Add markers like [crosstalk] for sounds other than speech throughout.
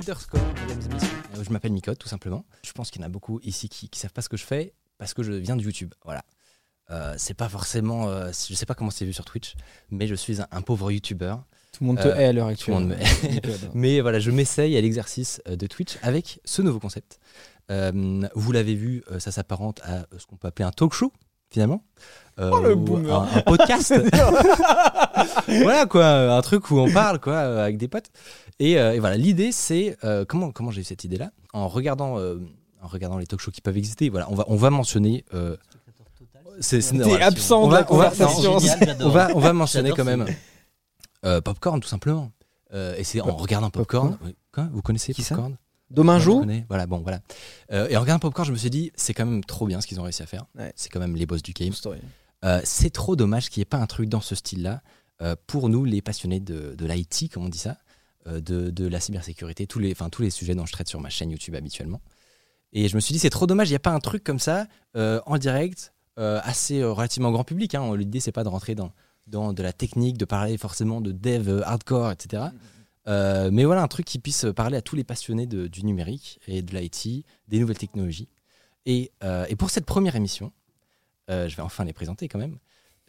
Underscore, mesdames et messieurs. Euh, Je m'appelle Micode, tout simplement. Je pense qu'il y en a beaucoup ici qui ne savent pas ce que je fais parce que je viens de YouTube. Voilà. Euh, c'est pas forcément. euh, je sais pas comment c'est vu sur Twitch, mais je suis un, un pauvre YouTuber. Tout le monde te Euh, hait à l'heure Tout actuelle. le monde me- [laughs] Mais voilà, je m'essaye à l'exercice de Twitch avec ce nouveau concept. Vous l'avez vu, ça s'apparente à ce qu'on peut appeler un talk show, finalement. Euh, Oh, le ou boomer. un, un podcast. [laughs] [laughs] voilà quoi, un truc où on parle quoi avec des potes. Et, euh, et voilà, l'idée c'est euh, comment comment j'ai eu cette idée là en regardant euh, en regardant les talk shows qui peuvent exister. Voilà, on va on va mentionner. euh, c'est voilà, absent on de va- la on va- conversation. on va, on va mentionner quand même euh, Popcorn, tout simplement. Euh, et c'est en regardant Popcorn. oui. Quoi Vous connaissez Qui ça? Popcorn? Domingo. Voilà, bon, voilà. Euh, et en regardant Popcorn, je me suis dit, c'est quand même trop bien ce qu'ils ont réussi à faire. Ouais. C'est quand même les boss du game. Euh, c'est trop dommage qu'il n'y ait pas un truc dans ce style-là euh, pour nous, les passionnés de, de l'IT, comme on dit ça, de, de la cybersécurité, tous les, enfin, tous les sujets dont je traite sur ma chaîne YouTube habituellement. Et je me suis dit, c'est trop dommage, il n'y a pas un truc comme ça en direct, assez relativement grand public. Hein. L'idée, c'est pas de rentrer dans, dans de la technique, de parler forcément de dev hardcore, etc. Euh, mais voilà, un truc qui puisse parler à tous les passionnés de- du numérique et de l'IT, des nouvelles technologies. Et, euh, et pour cette première émission, euh, je vais enfin les présenter quand même.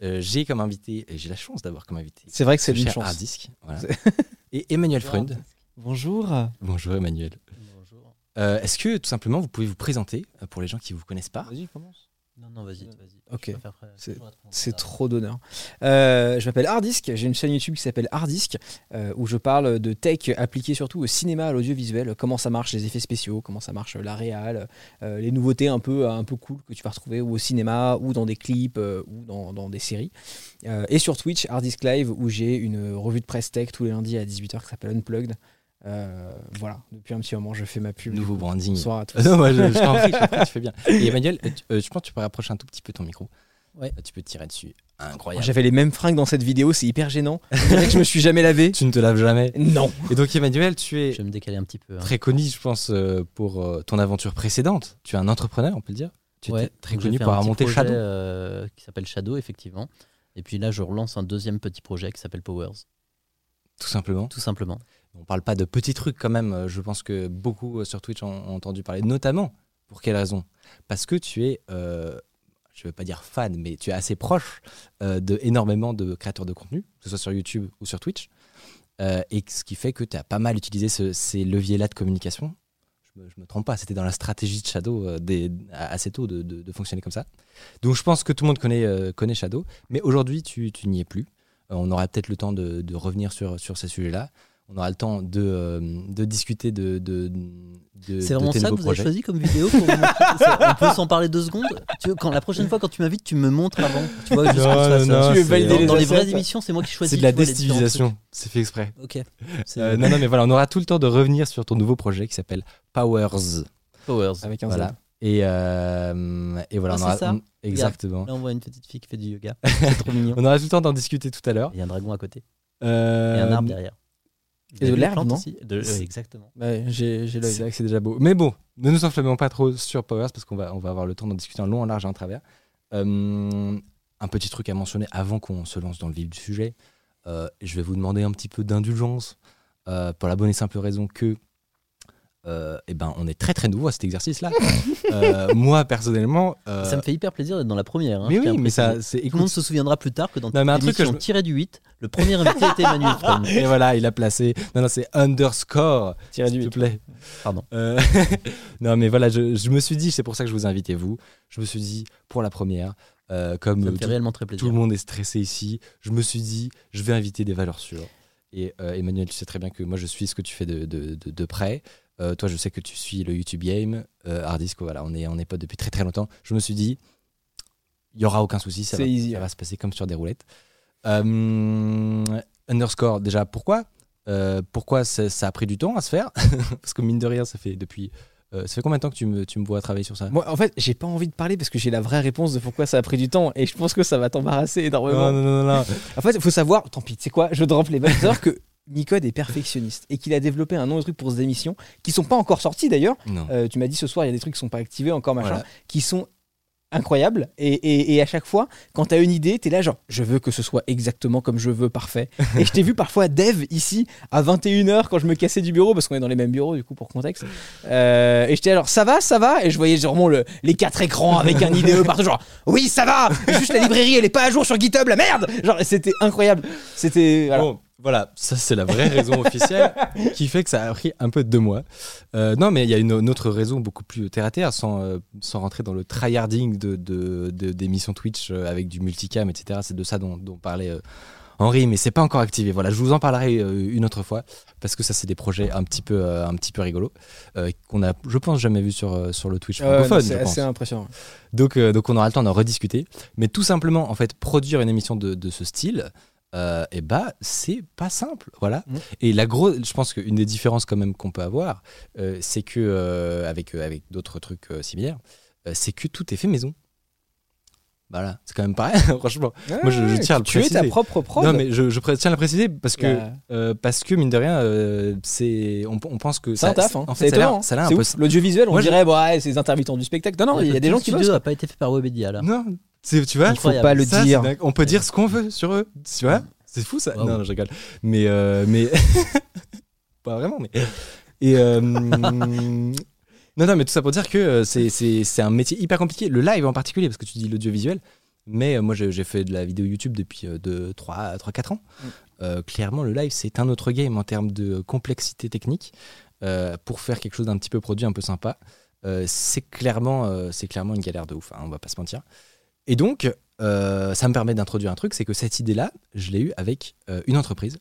Euh, j'ai comme invité, et j'ai la chance d'avoir comme invité, C'est vrai que c'est ce une chance. Hard Disk, voilà. [laughs] et Emmanuel Freund. Bonjour. Bonjour Emmanuel. Bonjour. Euh, Est-ce que tout simplement vous pouvez vous présenter pour les gens qui ne vous connaissent pas? Vas-y, commence. Non, non, vas-y, vas-y. Ok. Euh, C'est- trop d'honneur. Euh, je m'appelle Hardisk, j'ai une chaîne YouTube qui s'appelle Hardisk, euh, où je parle de tech appliquée surtout au cinéma, à l'audiovisuel, comment ça marche les effets spéciaux, comment ça marche la réal, euh, les nouveautés un peu, un peu cool que tu vas retrouver ou au cinéma, ou dans des clips, euh, ou dans, dans des séries. Euh, et sur Twitch, Hardisk Live, où j'ai une revue de presse tech tous les lundis à 18h qui s'appelle Unplugged. Euh, voilà, depuis un petit moment, je fais ma pub. Nouveau branding. Bonsoir à tous. [laughs] non, moi, je, je t'en prie, tu fais bien. [laughs] Et Emmanuel, euh, tu- euh, je pense que tu peux rapprocher un tout petit peu ton micro. Ouais. Euh, Tu peux tirer dessus. Incroyable. J'avais les mêmes fringues dans cette vidéo, c'est hyper gênant. Je dirais que je me suis jamais lavé. [laughs] Tu ne te laves jamais. Non. Et donc Emmanuel, tu es Je vais me décaler un petit peu. hein. très connu, je pense, euh, pour euh, ton aventure précédente. Tu es un entrepreneur, on peut le dire. Tu Ouais, étais très connu pour un avoir monté projet, Shadow. euh, qui s'appelle Shadow, effectivement. Et puis là, je relance un deuxième petit projet qui s'appelle Powers, Tout simplement. tout simplement. On parle pas de petits trucs quand même. euh, Je pense que beaucoup euh, sur Twitch ont, entendu parler, notamment pour quelle raison? Parce que tu es, euh, je ne veux pas dire fan, mais tu es assez proche euh, de énormément de créateurs de contenu, que ce soit sur YouTube ou sur Twitch. Et ce qui fait que tu as pas mal utilisé ce- ces leviers-là de communication. Je me, me trompe pas, c'était dans la stratégie de Shadow des- assez tôt de, fonctionner comme ça. Donc je pense que tout le monde connaît, Shadow, mais aujourd'hui tu, n'y es plus. On aura peut-être le temps de, de revenir sur, sur ces sujets-là. On aura le temps de, euh, de discuter de, de, de, C'est de vraiment tes ça que vous avez choisi comme vidéo pour [laughs] On peut s'en parler deux secondes tu veux, quand, La prochaine fois, quand tu m'invites, tu me montres avant. Tu vois, juste Non, non, non, Tu veux c'est- valider dans, les dans les assets vraies émissions, c'est moi qui choisis. C'est de la déstylisation, c'est fait exprès. Ok. Euh, non, non, mais voilà, on aura tout le temps de revenir sur ton nouveau projet qui s'appelle Powers. Powers. Avec un Voilà. Z. Et, euh, et voilà, Ah, on aura, c'est ça exactement. Là, on voit une petite fille qui fait du yoga. [laughs] C'est trop mignon. On aura tout le temps d'en discuter tout à l'heure. Il y a un dragon à côté. Euh, Et un arbre derrière. Et de l'herbe, non aussi De- Exactement. Ouais, j'ai j'ai l'œil. C'est c'est déjà beau. Mais bon, ne nous enflammons pas trop sur Powers parce qu'on va, on va avoir le temps d'en discuter en long, en large et en travers. Euh, un petit truc à mentionner avant qu'on se lance dans le vif du sujet. Euh, je vais vous demander un petit peu d'indulgence euh, pour la bonne et simple raison que euh, eh ben, on est très très nouveau à cet exercice-là. [laughs] Euh, moi, personnellement. euh, Ça me fait hyper plaisir d'être dans la première. hein, mais oui, mais ça. Tout le monde se souviendra plus tard que dans Non, mais un truc que je- tiré du 8, le premier invité était Emmanuel [laughs] et voilà, il a placé. Non, non, c'est underscore. Tiré du S'il huit. te plaît. Pardon. [laughs] Non, mais voilà, je, je me suis dit, c'est pour ça que je vous ai invité, vous. Je me suis dit, pour la première, comme Ça me fait tout, réellement très tout plaisir. le monde est stressé ici, je me suis dit, je vais inviter des valeurs sûres. Et Emmanuel, tu sais très bien que moi, je suis ce que tu fais de, de, de- de près. Euh, toi, je sais que tu suis le YouTube Game, euh, Hardisk, voilà, on est, on est potes depuis très très longtemps. Je me suis dit, Il y aura aucun souci, ça, va, easy, ça ouais. va se passer comme sur des roulettes. Euh, underscore, déjà, pourquoi? Euh, Pourquoi ça, a pris du temps à se faire? [laughs] Parce que mine de rien, ça fait depuis. euh, ça fait combien de temps que tu me, tu me vois travailler sur ça? Moi, en fait, j'ai pas envie de parler parce que j'ai la vraie réponse de pourquoi ça a pris du temps et je pense que ça va t'embarrasser énormément. non, non, non, non. [laughs] En fait, il faut savoir, tant pis, tu sais quoi, je drop les savoir [laughs] que Micode est perfectionniste et qu'il a développé un nombre de trucs pour ces émissions qui sont pas encore sortis d'ailleurs. Euh, tu m'as dit ce soir, il y a des trucs qui sont pas activés encore, machin, Voilà. qui sont incroyables. Et, et- et à chaque fois, quand tu as une idée, tu es là genre, je veux que ce soit exactement comme je veux, parfait. et je t'ai vu parfois dev ici à 21h quand je me cassais du bureau, parce qu'on est dans les mêmes bureaux du coup pour contexte. Euh, et j'étais alors, ça va, ça va? Et je voyais vraiment le, les quatre écrans avec un IDE partout, genre, oui, ça va Juste la librairie, elle est pas à jour sur GitHub, la merde Genre, c'était incroyable. C'était. Voilà. Voilà, ça c'est la vraie raison [laughs] officielle qui fait que ça a pris un peu deux mois. Euh, non, mais il y a une, une autre raison beaucoup plus terre à terre, sans, euh, sans rentrer dans le tryharding de, de, de- d'émissions Twitch euh, avec du multicam, etc. C'est de ça dont, dont parlait euh, Henri, mais c'est pas encore activé. Voilà, je vous en parlerai une autre fois parce que ça c'est des projets un petit peu, un petit peu rigolos qu'on a, je pense, jamais vu sur, sur le Twitch francophone. c'est je pense. assez impressionnant. Donc, donc on aura le temps d'en rediscuter. Mais tout simplement, en fait, produire une émission de, de ce style, euh, et bah, c'est pas simple. Voilà. Mhm. Et la grosse, je pense qu'une des différences quand même qu'on peut avoir, euh, c'est que, euh, avec, euh, avec d'autres trucs euh, similaires, euh, c'est que tout est fait maison. Voilà, c'est quand même pareil, [laughs] franchement. Moi, je- je tiens à le Tu es ta préciser. propre prod. Non, mais je, tiens à le préciser parce que, parce que mine de rien, euh, c'est, on, on pense que C'est un ça, taf, hein. en c'est fait, ça a l'air- étonnant. ça a l'air un C'est peu-. L'audiovisuel, on Moi, je- dirait, ouais, c'est les intermittents du spectacle. Non, non, il y a des gens qui Le bossent. studio n'a pas été fait par Webedia là. Non, c'est- tu vois, Il faut pas le Ça, dire. c'est dingue. On peut dire ce qu'on veut sur eux. Tu vois C'est fou ça. Non, non, je rigole. Mais. euh, mais... [laughs] pas vraiment, mais. Et. euh, [laughs] Non, non, mais tout ça pour dire que euh, c'est- c'est c'est un métier hyper compliqué. Le live en particulier, parce que tu dis l'audiovisuel. Mais euh, moi, j'ai j'ai fait de la vidéo YouTube depuis 3-4 ans. Mm. Euh, clairement, le live, c'est un autre game en termes de complexité technique. Euh, pour faire quelque chose d'un petit peu produit, un peu sympa, euh, c'est clairement, euh, c'est clairement une galère de ouf, hein, on va pas se mentir. Et donc, euh, ça me permet d'introduire un truc, c'est que cette idée-là, je l'ai eue avec euh, une entreprise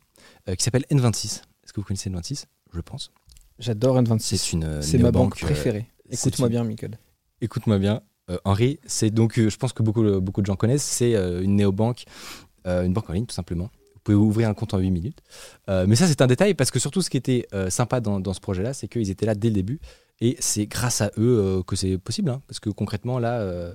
euh, qui s'appelle N26. Est-ce que vous connaissez N26? Je pense. J'adore N26. C'est une C'est ma banque préférée. Écoute-moi une- bien, Michael. Écoute-moi bien, Henri. C'est donc, je pense que beaucoup, beaucoup de gens connaissent. C'est une néobanque, une banque en ligne tout simplement. Vous pouvez ouvrir un compte en 8 minutes. Mais ça, c'est un détail parce que surtout, ce qui était sympa dans, dans ce projet-là, c'est qu'ils étaient là dès le début. Et c'est grâce à eux que c'est possible. hein. parce que concrètement, là,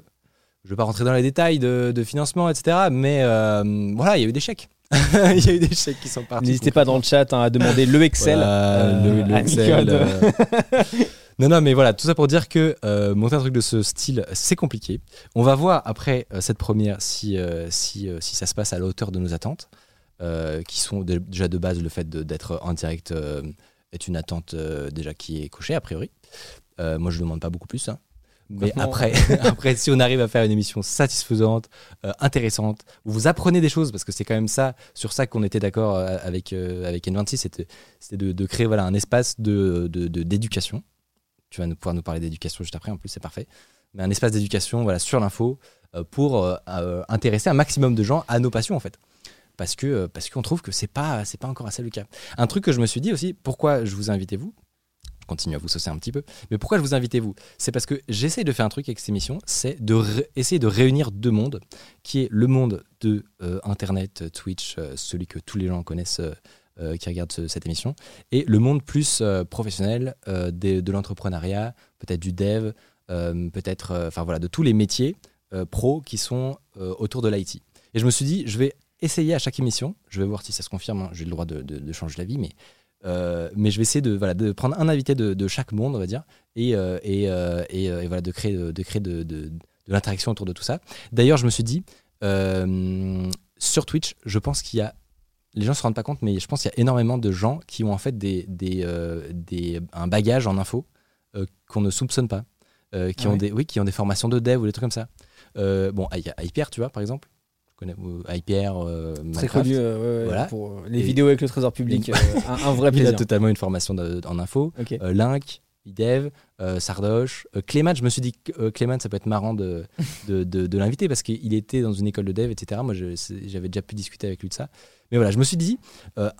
je ne vais pas rentrer dans les détails de, de financement, etc. Mais euh, voilà, il y a eu des chèques. [laughs] il y a eu des chèques qui sont partis. N'hésitez pas dans le chat hein, à demander le Excel. Voilà, euh, le, le à Excel, euh. [laughs] non, non, mais voilà, tout ça pour dire que euh, monter un truc de ce style, c'est compliqué. On va voir après euh, cette première si, euh, si, euh, si ça se passe à la hauteur de nos attentes, euh, qui sont dé- déjà de base le fait d'être en direct euh, est une attente euh, déjà qui est cochée a priori. Euh, moi, je ne demande pas beaucoup plus. hein. Mais après, [laughs] après, si on arrive à faire une émission satisfaisante, euh, intéressante, où vous apprenez des choses, parce que c'est quand même ça, sur ça qu'on était d'accord euh, avec, euh, avec N26, c'était c'était de, de créer voilà, un espace de de- de- d'éducation. tu vas nous, pouvoir nous parler d'éducation juste après, en plus, c'est parfait. Mais un espace d'éducation voilà, sur l'info euh, pour intéresser un maximum de gens à nos passions, en fait. Parce que parce qu'on trouve que c'est pas c'est pas encore assez le cas. Un truc que je me suis dit aussi, pourquoi je vous ai invité vous continue à vous saucer un petit peu. Mais pourquoi je vous invite vous? C'est parce que j'essaye de faire un truc avec cette émission, c'est de essayer de réunir deux mondes, qui est le monde de euh, Internet, Twitch, euh, celui que tous les gens connaissent euh, euh, qui regardent ce- cette émission, et le monde plus euh, professionnel euh, de, l'entrepreneuriat, peut-être du dev, euh, peut-être, euh, enfin voilà, de tous les métiers euh, pros qui sont euh, autour de l'IT. Et je me suis dit, je vais essayer à chaque émission, je vais voir si ça se confirme, hein, j'ai le droit de, de- de changer d'avis, mais euh, mais je vais essayer de, voilà, de prendre un invité de, de chaque monde, on va dire, et, euh, et, euh, et, et voilà, de créer, de, de créer de, de- de l'interaction autour de tout ça. D'ailleurs, je me suis dit, sur Twitch, je pense qu'il y a, les gens se rendent pas compte, mais je pense qu'il y a énormément de gens qui ont en fait des, des, des, un bagage en info qu'on ne soupçonne pas, qui, Ah ont des, oui, qui ont des formations de dev ou des trucs comme ça. Bon, il y a Hyper, tu vois, par exemple. Connais euh, Hyper, euh, Très connu euh, ouais, ouais, Voilà. pour euh, les Et- vidéos avec le trésor public. euh, un, un vrai [laughs] Il a plaisir. totalement une formation de- en info. Euh, Link, Idev, euh, Sardoche, euh, Clément, je me suis dit que euh, Clément, ça peut être marrant de, [laughs] de, de- de l'inviter parce qu'il était dans une école de dev, etc. Moi, j'avais déjà pu discuter avec lui de ça. Mais voilà, je me suis dit, euh,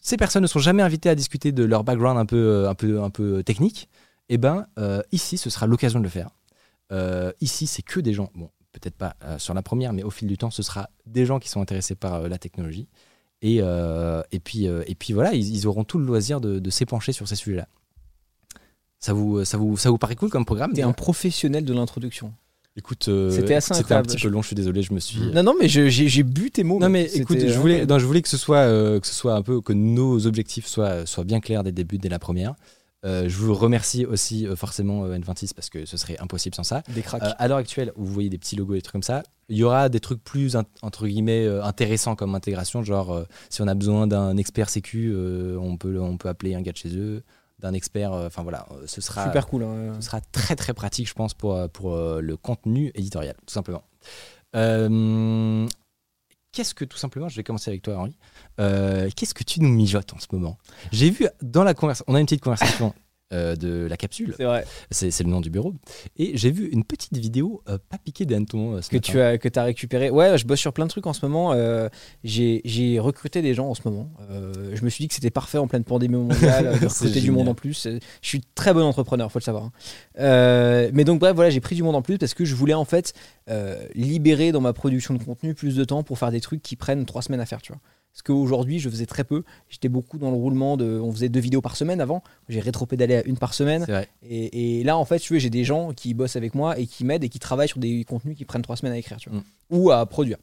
ces personnes ne sont jamais invitées à discuter de leur background un peu, euh, un peu, un peu technique. Et ben, euh, ici, ce sera l'occasion de le faire. Euh, ici, c'est que des gens, bon, peut-être pas euh, sur la première, mais au fil du temps, ce sera des gens qui sont intéressés par euh, la technologie. Et, euh, et, puis, et puis voilà, ils, ils auront tout le loisir de, de s'épancher sur ces sujets-là. Ça vous, ça, vous, ça vous paraît cool comme programme T'es un professionnel de l'introduction. Écoute, euh, C'était assez c'était un petit peu long, je suis désolé, je me suis. Non, non, mais j'ai bu tes mots. Non mais écoute, je voulais, non, je voulais que ce soit euh, que ce soit un peu que nos objectifs soient soient bien clairs dès le début, dès la première. Euh, je vous remercie aussi euh, forcément euh, N26 parce que ce serait impossible sans ça. Des cracks. À l'heure actuelle, où vous voyez des petits logos et des trucs comme ça, il y aura des trucs plus entre guillemets intéressants comme intégration, genre si on a besoin d'un expert sécu, on peut on peut appeler un gars de chez eux, d'un expert. Enfin voilà, ce sera Super cool. hein. ce sera très très pratique, je pense, pour, pour le contenu éditorial, tout simplement. Euh, Qu'est-ce que, tout simplement, je vais commencer avec toi, Henri. Euh, Qu'est-ce que tu nous mijotes en ce moment? J'ai vu dans la conversation, on a une petite conversation euh, de la capsule, C'est vrai. c'est c'est le nom du bureau, et j'ai vu une petite vidéo euh, pas piquée hannetons euh, Que matin. tu as, que as récupéré. Ouais, je bosse sur plein de trucs en ce moment. euh, J'ai j'ai recruté des gens en ce moment. Je me suis dit que c'était parfait en pleine pandémie mondiale [laughs] de recruter du monde en plus. Je suis très bon entrepreneur, faut le savoir. hein. Mais donc bref, voilà, j'ai pris du monde en plus parce que je voulais en fait libérer dans ma production de contenu plus de temps pour faire des trucs qui prennent trois semaines à faire, tu vois. Parce qu'aujourd'hui, je faisais très peu. J'étais beaucoup dans le roulement de. On faisait deux vidéos par semaine avant. J'ai rétro-pédalé à une par semaine. Et, et là, en fait, tu vois, j'ai des gens qui bossent avec moi et qui m'aident et qui travaillent sur des contenus qui prennent trois semaines à écrire, tu vois, Mm. ou à produire.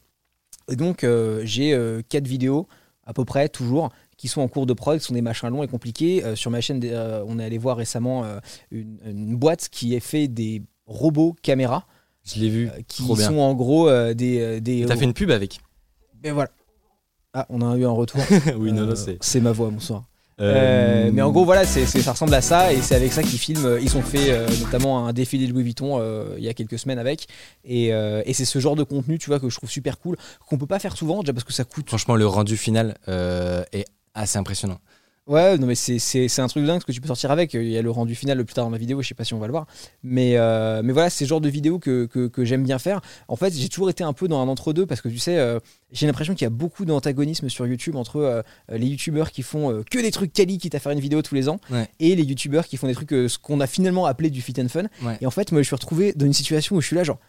Et donc, euh, j'ai euh, quatre vidéos, à peu près, toujours, qui sont en cours de prod, qui sont des machins longs et compliqués. Euh, sur ma chaîne, on est allé voir récemment une, une boîte qui a fait des robots caméras, Je l'ai vu, qui trop bien. sont en gros des. des T'as fait une pub avec? Et voilà. Ah, on a eu un retour. [laughs] Oui, non, Euh, non, c'est. c'est ma voix, bonsoir. Euh, Euh, mais en gros, voilà, c'est, c'est- ça ressemble à ça, et c'est avec ça qu'ils filment. Ils ont fait euh, notamment un défilé de Louis Vuitton euh, il y a quelques semaines avec, et, euh, et c'est ce genre de contenu, tu vois, que je trouve super cool, qu'on peut pas faire souvent, déjà parce que ça coûte. Franchement, le rendu final euh, est assez impressionnant. Ouais, non, mais c'est, un truc dingue ce que tu peux sortir avec. Il y a le rendu final le plus tard dans ma vidéo, je sais pas si on va le voir, mais, euh, mais voilà, c'est ce genre de vidéo que, que, que j'aime bien faire. En fait, j'ai toujours été un peu dans un entre-deux parce que tu sais, euh, j'ai l'impression qu'il y a beaucoup d'antagonisme sur YouTube entre euh, les youtubeurs qui font euh, que des trucs quali, quitte à faire une vidéo tous les ans, Ouais. et les youtubeurs qui font des trucs, ce qu'on a finalement appelé du fit and fun. Ouais. Et en fait, moi, je suis retrouvé dans une situation où je suis là, genre,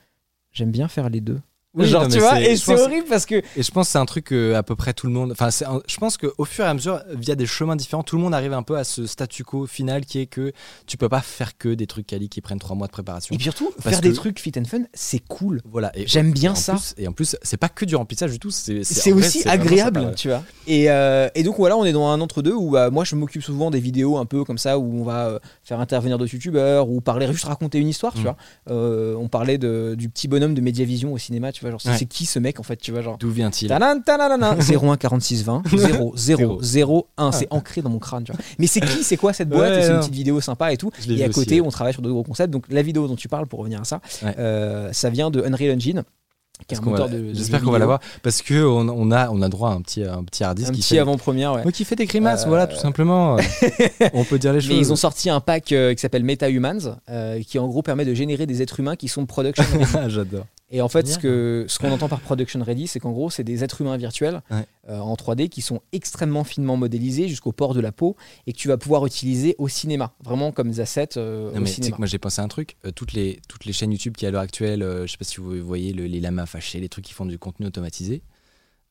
j'aime bien faire les deux. Oui, genre, non, tu vois, et c'est horrible parce que. Et je pense que c'est un truc que à peu près tout le monde. Enfin, un- je pense qu'au fur et à mesure, via des chemins différents, tout le monde arrive un peu à ce statu quo final qui est que tu peux pas faire que des trucs quali qui prennent trois mois de préparation. Et surtout, faire des trucs fit and fun, c'est cool. Voilà. Et J'aime bien en ça. plus- et en plus, c'est pas que du remplissage du tout. C'est vrai, aussi agréable, sympa, ouais. tu vois. Et, euh, et donc voilà, on est dans un entre-deux où bah, moi je m'occupe souvent des vidéos un peu comme ça où on va euh, faire intervenir d'autres youtubeurs ou parler, juste raconter une histoire, tu Mm. vois. Euh, on parlait de, du petit bonhomme de Mediavision au cinéma, tu vois. Genre, c'est Ouais. c'est qui ce mec en fait, tu vois. Genre, D'où vient-il Tanan, tananana, 01 46 20 0 0 0 1 c'est ancré dans mon crâne tu vois mais c'est qui c'est quoi cette boîte? Ouais, c'est une petite vidéo sympa et tout et à côté on travaille sur de gros concepts donc la vidéo dont tu parles pour revenir à ça Ouais. euh, ça vient de Unreal Engine qui est Parce un qu'on moteur va- de, de J'espère qu'on va l'avoir parce que on, on a on a droit à un petit un petit hard disk un qui petit fait avant-première ouais qui fait des grimaces, Euh, voilà, tout simplement. [laughs] on peut dire les choses. Mais ils ont sorti un pack euh, qui s'appelle MetaHumans, euh, qui en gros permet de générer des êtres humains qui sont production. Ah, [laughs] J'adore. Et en fait, ce que ce qu'on entend par production ready, c'est qu'en gros, c'est des êtres humains virtuels Ouais. euh, en 3D qui sont extrêmement finement modélisés jusqu'au port de la peau et que tu vas pouvoir utiliser au cinéma, vraiment comme des assets euh, Non, au mais tu sais cinéma. que moi j'ai pensé à un truc. Euh, toutes les toutes les chaînes YouTube qui à l'heure actuelle, euh, je sais pas si vous voyez le- les lamas fâchés, les trucs qui font du contenu automatisé.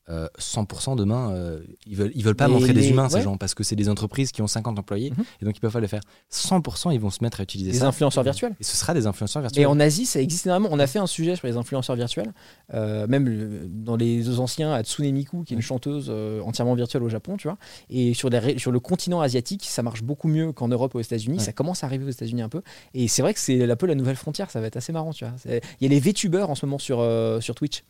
Euh, 100% demain, euh, ils veulent ils veulent pas montrer des humains ces gens parce que c'est des entreprises qui ont 50 employés Mhm. et donc ils peuvent pas le faire. 100% ils vont se mettre à utiliser Des ça. influenceurs virtuels. Et ce sera des influenceurs Et virtuels. en Asie, ça existe énormément. On a fait un sujet sur les influenceurs virtuels, euh, même le- dans les anciens, Hatsune Miku, qui est une chanteuse euh, entièrement virtuelle au Japon, tu vois. Et sur, les ré- sur le continent asiatique, ça marche beaucoup mieux qu'en Europe ou aux États-Unis. Ouais. Ça commence à arriver aux États-Unis un peu. Et c'est vrai que c'est un peu la nouvelle frontière. Ça va être assez marrant, tu vois. Il y a les VTubers en ce moment sur, euh, sur Twitch.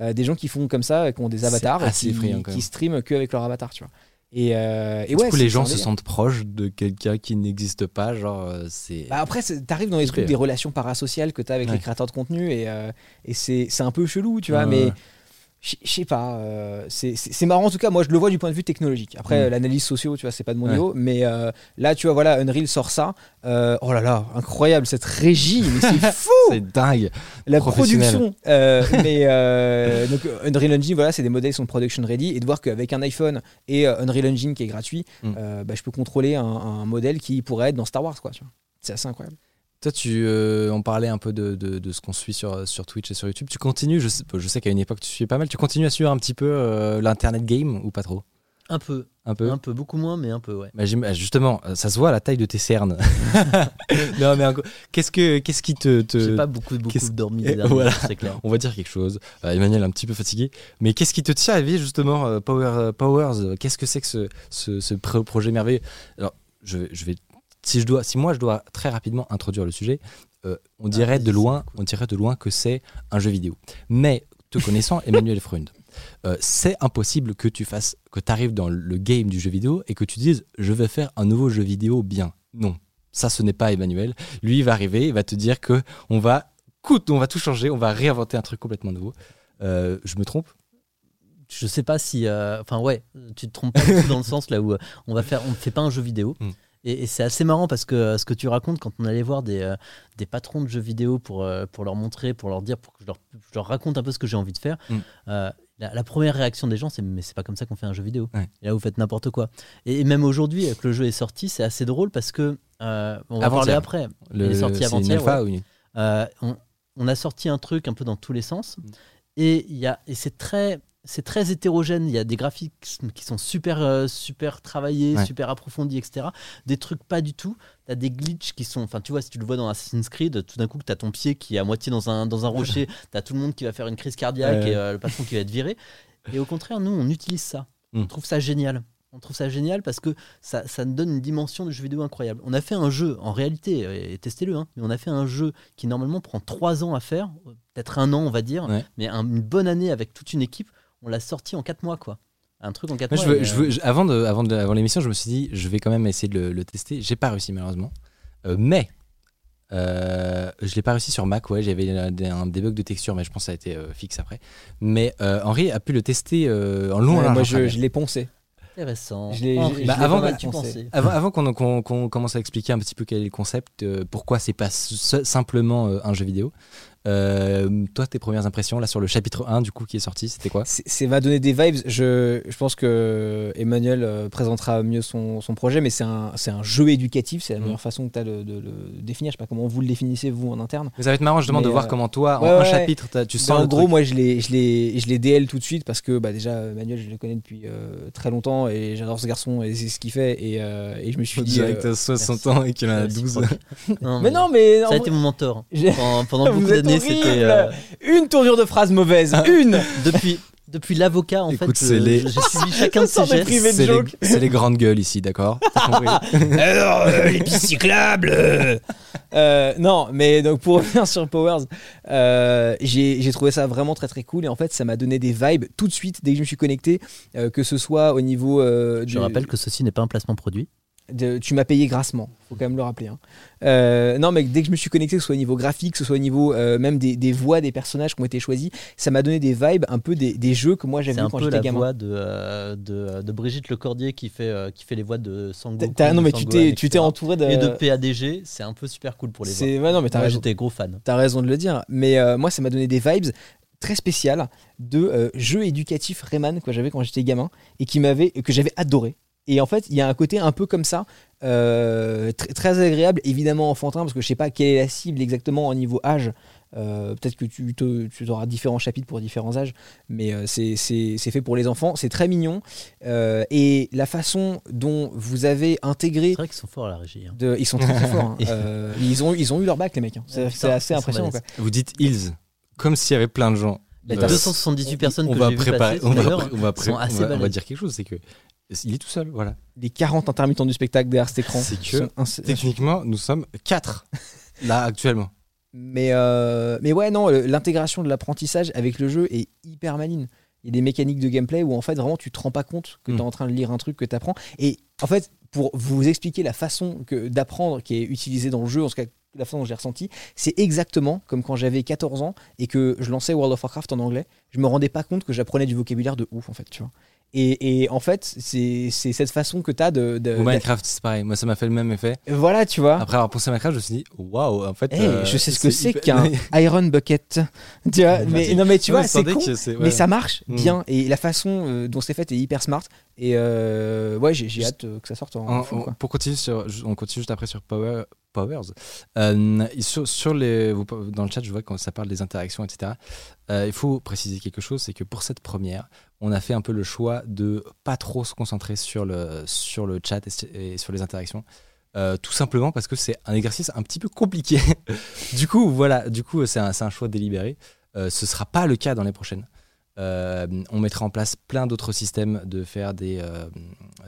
Euh, des gens qui font comme ça, qui ont des avatars, qui, qui streament que avec leur avatar, tu vois. Et, euh, et du ouais, coup, les gens se délire. sentent proches de quelqu'un qui n'existe pas. Genre, euh, c'est. Bah après, t'arrives dans les trucs des relations parasociales que t'as avec Ouais. les créateurs de contenu et, euh, et c'est un peu chelou, tu vois, Ouais, mais. Je sais pas. euh, c'est marrant en tout cas. Moi, je le vois du point de vue technologique. Après, Mm. l'analyse socio, tu vois, c'est pas de mon Ouais. niveau, mais euh, là, tu vois, voilà, Unreal sort ça. Euh, oh là là, incroyable cette régie, mais c'est [laughs] fou. C'est dingue. La production. mais [laughs] donc Unreal Engine, voilà, c'est des modèles qui sont production ready et de voir qu'avec un iPhone et Unreal Engine qui est gratuit, Mm. bah, je peux contrôler un, un modèle qui pourrait être dans Star Wars, quoi. tu vois. C'est assez incroyable. Toi, tu euh, on parlait un peu de, de- de ce qu'on suit sur, sur Twitch et sur YouTube. Tu continues, je sais, je sais qu'à une époque tu suivais pas mal, tu continues à suivre un petit peu euh, l'internet game ou pas trop? Un peu, Un peu? Un peu, beaucoup moins, mais un peu, ouais. Bah, j'im- ah, Justement, euh, ça se voit à la taille de tes cernes. [laughs] non, mais qu'est-ce que qu'est-ce qui te, te- J'ai pas beaucoup, beaucoup dormi [laughs] les derniers voilà. c'est clair. On va dire quelque chose. Euh, Emmanuel est un petit peu fatigué. Mais qu'est-ce qui te tient à vie, justement, euh, Power, euh, Powers? Qu'est-ce que c'est que ce, ce, ce pro- projet merveilleux? Alors, je, je vais. Si, je dois, si moi je dois très rapidement introduire le sujet, euh, on dirait vas-y, de loin, on dirait de loin que c'est un jeu vidéo. Mais te connaissant, [laughs] Emmanuel Freund, euh, c'est impossible que tu fasses, que tu arrives dans le game du jeu vidéo et que tu dises je vais faire un nouveau jeu vidéo bien. Non, ça ce n'est pas Emmanuel. Lui il va arriver, il va te dire que on va, coûte, on va tout changer, on va réinventer un truc complètement nouveau. Euh, je me trompe? Je sais pas si. euh, Enfin, ouais, tu te trompes pas dans le sens là où on va faire. On ne fait pas un jeu vidéo. Mm. Et, et c'est assez marrant parce que euh, ce que tu racontes quand on allait voir des, euh, des patrons de jeux vidéo pour, euh, pour leur montrer, pour leur dire, pour que je leur, je leur raconte un peu ce que j'ai envie de faire, Mm. euh, la, la première réaction des gens, c'est mais c'est pas comme ça qu'on fait un jeu vidéo. Ouais. Et là, vous faites n'importe quoi. Et, et même aujourd'hui, que le jeu est sorti, c'est assez drôle parce que. euh, on va parler après. Le, Il est sorti avant-hier, ouais. Euh, on, on a sorti un truc un peu dans tous les sens Mm. et il y a et c'est très c'est très hétérogène. Il y a des graphiques qui sont super euh, super travaillés Ouais. super approfondis etc des trucs pas du tout. T'as des glitches qui sont enfin tu vois si tu le vois dans Assassin's Creed tout d'un coup t'as ton pied qui est à moitié dans un dans un [laughs] rocher. T'as tout le monde qui va faire une crise cardiaque Ouais. et euh, le patron qui va être viré. Et au contraire nous on utilise ça. On trouve ça génial. On trouve ça génial parce que ça, ça nous donne une dimension de jeu vidéo incroyable. On a fait un jeu, en réalité, et testez-le, hein, mais on a fait un jeu qui normalement prend trois ans à faire, euh, peut-être un an on va dire, Ouais. mais un- une bonne année avec toute une équipe, on l'a sorti en quatre mois quoi. Un truc en quatre Moi, je mois. veux, et, je euh, veux- je- avant de, avant de, avant l'émission, je me suis dit, je vais quand même essayer de le, le tester. J'ai pas réussi malheureusement, Euh, mais euh, je l'ai pas réussi sur Mac. Ouais, j'avais un, bugs de texture, mais je pense que ça a été euh, fixe après. Mais euh, Henri a pu le tester euh, en long. Ouais, moi, je, l'ai poncé. Intéressant. Bah, avant, qu'on commence à expliquer un petit peu quel est le concept, euh, pourquoi c'est pas simplement euh, un jeu vidéo. Euh, toi, tes premières impressions là sur le chapitre 1 du coup qui est sorti, c'était quoi? C'est va donner des vibes. Je, je pense que Emmanuel euh, présentera mieux son, son projet, mais c'est un, c'est un jeu éducatif. C'est la meilleure façon que tu as de, de le définir. Je sais pas comment vous le définissez, vous, en interne. Mais ça va être marrant, je demande Mais, de voir euh, comment toi, en ouais, un ouais. chapitre, tu Bah, sens en le gros, truc. moi, je l'ai, je l'ai, je l'ai DL tout de suite parce que bah, déjà, Emmanuel, je le connais depuis euh, très longtemps et j'adore ce garçon et c'est ce qu'il fait. Et, euh, et je me suis dit. Direct euh, à 60 merci. ans et qu'il en a Merci, 12. Franck. Non, mais non, mais. ça en a vrai- été mon mentor. Pendant, pendant [laughs] Vous beaucoup êtes d'années, c'était. euh, Une tournure de phrase mauvaise. Une depuis depuis l'avocat, en Écoute, fait, c'est je- les- j'ai suivi chacun de [laughs] ses gestes. C'est les, joke. c'est les grandes gueules ici, d'accord [laughs] T'as compris Alors, euh, les pistes cyclables euh. Euh, Non, mais donc pour revenir sur Powers, euh, j'ai j'ai trouvé ça vraiment très très cool et en fait ça m'a donné des vibes tout de suite dès que je me suis connecté, euh, que ce soit au niveau. euh, Je du- rappelle que ceci n'est pas un placement produit. De- tu m'as payé grassement, faut quand même le rappeler. hein. Euh, non, mais dès que je me suis connecté, que ce soit au niveau graphique, que ce soit au niveau euh, même des, des voix des personnages qui ont été choisis, ça m'a donné des vibes un peu des, des jeux que moi j'avais C'est vu un quand peu j'étais la gamin. voix de, euh, de, de Brigitte Lecordier qui fait, qui fait les voix de Sango. Non, mais tu t'es tu t'es entouré de. Et de PADG, c'est un peu super cool pour les voix. c'est- ouais, non, mais Moi, raison. j'étais gros fan. T'as raison de le dire, mais moi ça m'a donné des vibes très spéciales de jeux éducatifs Rayman que j'avais quand j'étais gamin et qui m'avait que j'avais adoré. Et en fait, il y a un côté un peu comme ça, euh, tr- très agréable, évidemment enfantin, parce que je sais pas quelle est la cible exactement au niveau âge. Euh, Peut-être que tu, te- tu auras différents chapitres pour différents âges, mais euh, c'est fait pour les enfants. C'est très mignon. Euh, et la façon dont vous avez intégré C'est vrai qu'ils sont forts à la régie. hein. de- ils sont très très forts. hein. [laughs] Euh, ils, ont, ils ont eu leur bac, les mecs. hein. C'est assez ils impressionnant. quoi. Vous dites Hills, comme s'il y avait plein de gens. Les Euh, 278 personnes on que j'ai vu préparer, passer on va, on va, on va- on dire quelque chose, c'est que il est tout seul, voilà. les 40 intermittents du spectacle derrière cet écran. C'est que Techniquement, nous sommes 4 [laughs] là actuellement. Mais, euh, mais ouais, non, l'intégration de l'apprentissage avec le jeu est hyper maligne. Il y a des mécaniques de gameplay où en fait vraiment tu te rends pas compte que tu es en train de lire un truc que tu apprends. Et en fait, pour vous expliquer la façon d'apprendre qui est utilisée dans le jeu, en tout cas la façon dont j'ai ressenti, c'est exactement comme quand j'avais 14 ans et que je lançais World of Warcraft en anglais. Je me rendais pas compte que j'apprenais du vocabulaire de ouf en fait, tu vois. Et, et en fait, c'est cette façon que tu as de, de- Ou Minecraft, c'est pareil. Moi, ça m'a fait le même effet. de- Voilà, tu vois. Après avoir pensé à Minecraft, je me suis dit, waouh, en fait. Eh, euh, je sais ce que c'est qu'un [laughs] Iron Bucket. [laughs] Tu vois, mais, non, mais tu Ouais, vois, c'est con, ouais. mais ça marche Mm. bien. Et la façon euh, dont c'est fait est hyper smart. Et euh, ouais, j'ai hâte euh, que ça sorte en, En- fou, en- quoi. pour continuer sur, on continue juste après sur Power, Powers. Euh, sur, sur dans le chat, je vois quand ça parle des interactions, etc. Euh, il faut préciser quelque chose, c'est que pour cette première, on a fait un peu le choix de pas trop se concentrer sur le, sur le chat et, sur les interactions. Euh, tout simplement parce que c'est un exercice un petit peu compliqué. [laughs] du coup, voilà, du coup, c'est un, un choix délibéré. Ce sera pas le cas dans les prochaines. Euh, on mettra en place plein d'autres systèmes de faire des, euh,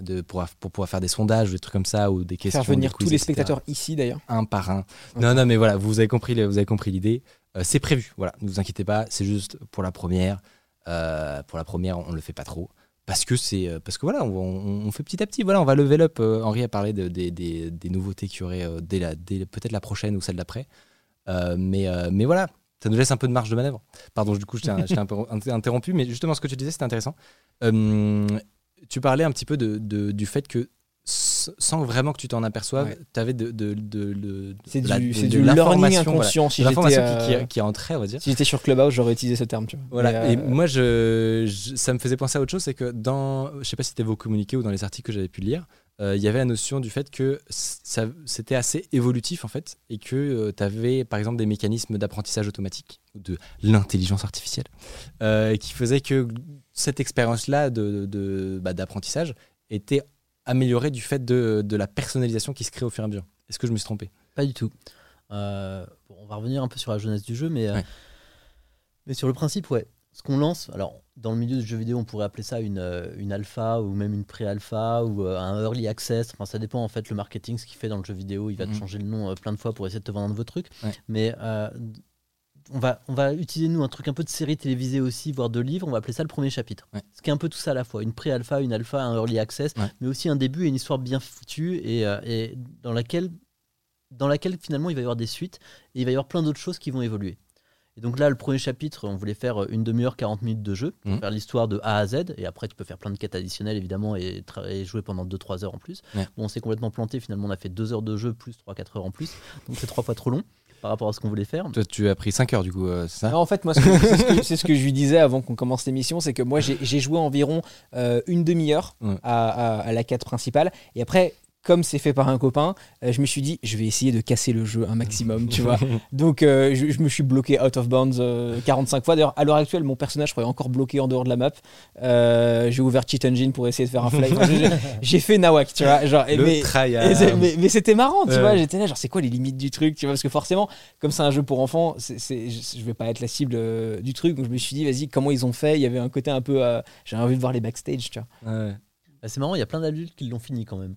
de, pour, pour pouvoir faire des sondages, des trucs comme ça, ou des questions. Faire venir quiz, tous les etc. spectateurs ici d'ailleurs. un par un. Non, non, mais voilà, vous avez compris, vous avez compris l'idée. Euh, c'est prévu. Voilà, ne vous inquiétez pas. C'est juste pour la première. Pour la première, on le fait pas trop. Parce que c'est parce que voilà, on, on- on fait petit à petit. Voilà, on va level up. Henri a parlé de- des- nouveautés qu'il y aurait dès la, dès peut-être la prochaine ou celle d'après. Mais, mais voilà, ça nous laisse un peu de marge de manœuvre. Pardon, du coup, je t'ai un peu [laughs] inter- interrompu, mais justement, ce que tu disais, c'était intéressant. Euh, tu parlais un petit peu de, de- du fait que sans vraiment que tu t'en aperçoives, Ouais. tu avais de, de, de- de- C'est du, c'est du learning voilà. inconscient. Si l'information qui, euh, qui, qui entrait, on va dire. si j'étais sur Clubhouse, j'aurais utilisé ce terme. Tu vois. Voilà. Mais, Et euh, moi, je, je- ça me faisait penser à autre chose, c'est que dans, je sais pas si c'était vos communiqués ou dans les articles que j'avais pu lire, euh, il y avait la notion du fait que c'était assez évolutif en fait, et que tu avais par exemple des mécanismes d'apprentissage automatique ou de l'intelligence artificielle euh, qui faisaient que cette expérience-là de, de- bah, d'apprentissage était améliorée du fait de, de la personnalisation qui se crée au fur et à mesure. Est-ce que je me suis trompé? Pas du tout. Euh, bon, on va revenir un peu sur la jeunesse du jeu, mais, euh, Ouais. mais sur le principe, ouais. Ce qu'on lance, alors dans le milieu du jeu vidéo, on pourrait appeler ça une, euh, une alpha ou même une pré-alpha ou euh, un early access. Enfin, ça dépend en fait le marketing, ce qu'il fait dans le jeu vidéo. Il va te Mhm. changer le nom euh, plein de fois pour essayer de te vendre un nouveau truc. Ouais. Mais euh, on, va, on va utiliser nous un truc un peu de série télévisée aussi, voire de livres. On va appeler ça le premier chapitre. Ouais. Ce qui est un peu tout ça à la fois. Une pré-alpha, une alpha, un early access, Ouais. mais aussi un début et une histoire bien foutue et, euh, et dans laquelle dans laquelle finalement il va y avoir des suites et il va y avoir plein d'autres choses qui vont évoluer. Et donc là, le premier chapitre, on voulait faire une demi-heure, 40 minutes de jeu, pour Mhm. faire l'histoire de A à Z, et après tu peux faire plein de quêtes additionnelles évidemment et, jouer pendant 2-3 heures en plus. Ouais. Bon, on s'est complètement planté, finalement on a fait 2 heures de jeu plus 3-4 heures en plus, donc c'est trois fois trop long par rapport à ce qu'on voulait faire. Toi, tu as pris 5 heures du coup, euh, c'est ça? Non, en fait, moi, ce que- c'est ce, que- c'est ce que je lui disais avant qu'on commence l'émission, c'est que moi, j'ai j'ai joué environ euh, une demi-heure Ouais. à, à- à la quête principale. Et après, comme c'est fait par un copain, euh, je me suis dit, je vais essayer de casser le jeu un maximum, tu vois. [laughs] Donc, euh, je, je me suis bloqué out of bounds euh, 45 fois. D'ailleurs, à l'heure actuelle, mon personnage, je crois, est encore bloqué en dehors de la map. Euh, j'ai ouvert Cheat Engine pour essayer de faire un fly. Enfin, j'ai- fait Nawak, tu vois. Genre, Le mais- mais, mais c'était marrant, tu vois. J'étais là, genre, c'est quoi les limites du truc, tu vois Parce que forcément, comme c'est un jeu pour enfants, c'est, c'est- je vais pas être la cible euh, du truc. Donc je me suis dit, vas-y, comment ils ont fait? Il y avait un côté un peu. euh, J'ai envie de voir les backstage, tu vois. Ouais. Bah, c'est marrant, il y a plein d'adultes qui l'ont fini quand même,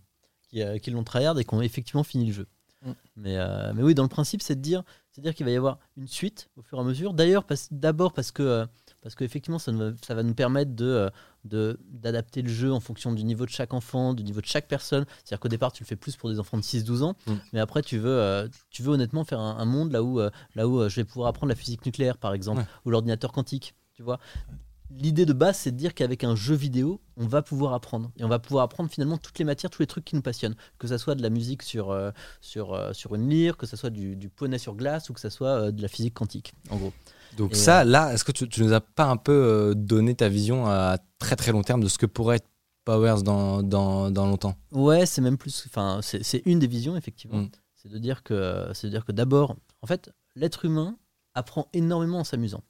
qui, euh, qui l'ont tryhard et qui ont effectivement fini le jeu. Mm. Mais, euh, mais oui, dans le principe, c'est de dire, dire qu'il va y avoir une suite au fur et à mesure. D'ailleurs, d'abord parce que euh, parce qu'effectivement, ça, ça va nous permettre de, euh, de d'adapter le jeu en fonction du niveau de chaque enfant, du niveau de chaque personne. C'est-à-dire qu'au départ, tu le fais plus pour des enfants de 6-12 ans, Mm. mais après, tu veux, euh, tu veux honnêtement faire un, un monde là où, là où je vais pouvoir apprendre la physique nucléaire, par exemple, Ouais. ou l'ordinateur quantique. Tu vois L'idée de base, c'est de dire qu'avec un jeu vidéo, on va pouvoir apprendre. Et on va pouvoir apprendre finalement toutes les matières, tous les trucs qui nous passionnent. Que ça soit de la musique sur, euh, sur, euh, sur une lyre, que ça soit du, du poney sur glace, ou que ça soit euh, de la physique quantique, en gros. Donc Et, ça, là, est-ce que tu, tu nous as pas un peu donné ta vision à très très long terme de ce que pourrait être Powers dans, dans, dans longtemps? Ouais, c'est même plus. Enfin, c'est c'est une des visions, effectivement. Mm. C'est de dire que, c'est de dire que d'abord, en fait, l'être humain apprend énormément en s'amusant.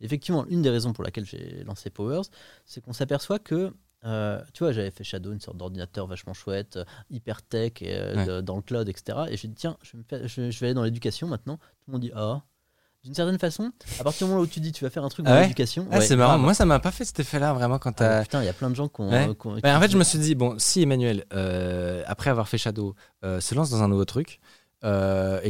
Effectivement, une des raisons pour laquelle j'ai lancé Powers, c'est qu'on s'aperçoit que, euh, tu vois, j'avais fait Shadow, une sorte d'ordinateur vachement chouette, euh, hyper tech, et, euh, Ouais. dans le cloud, etc. Et j'ai dit, tiens, je vais, me faire- je, je vais aller dans l'éducation maintenant. Tout le monde dit, ah. D'une certaine façon, à partir du moment où tu dis tu vas faire un truc Ah dans ouais l'éducation, Ah, ouais, c'est marrant. grave. Moi, ça m'a pas fait cet effet-là vraiment quand Ah, t'as. putain, il y a plein de gens qui ont. Bah, en fait, je me suis dit, bon, si Emmanuel, après avoir fait Shadow, se lance dans un nouveau truc et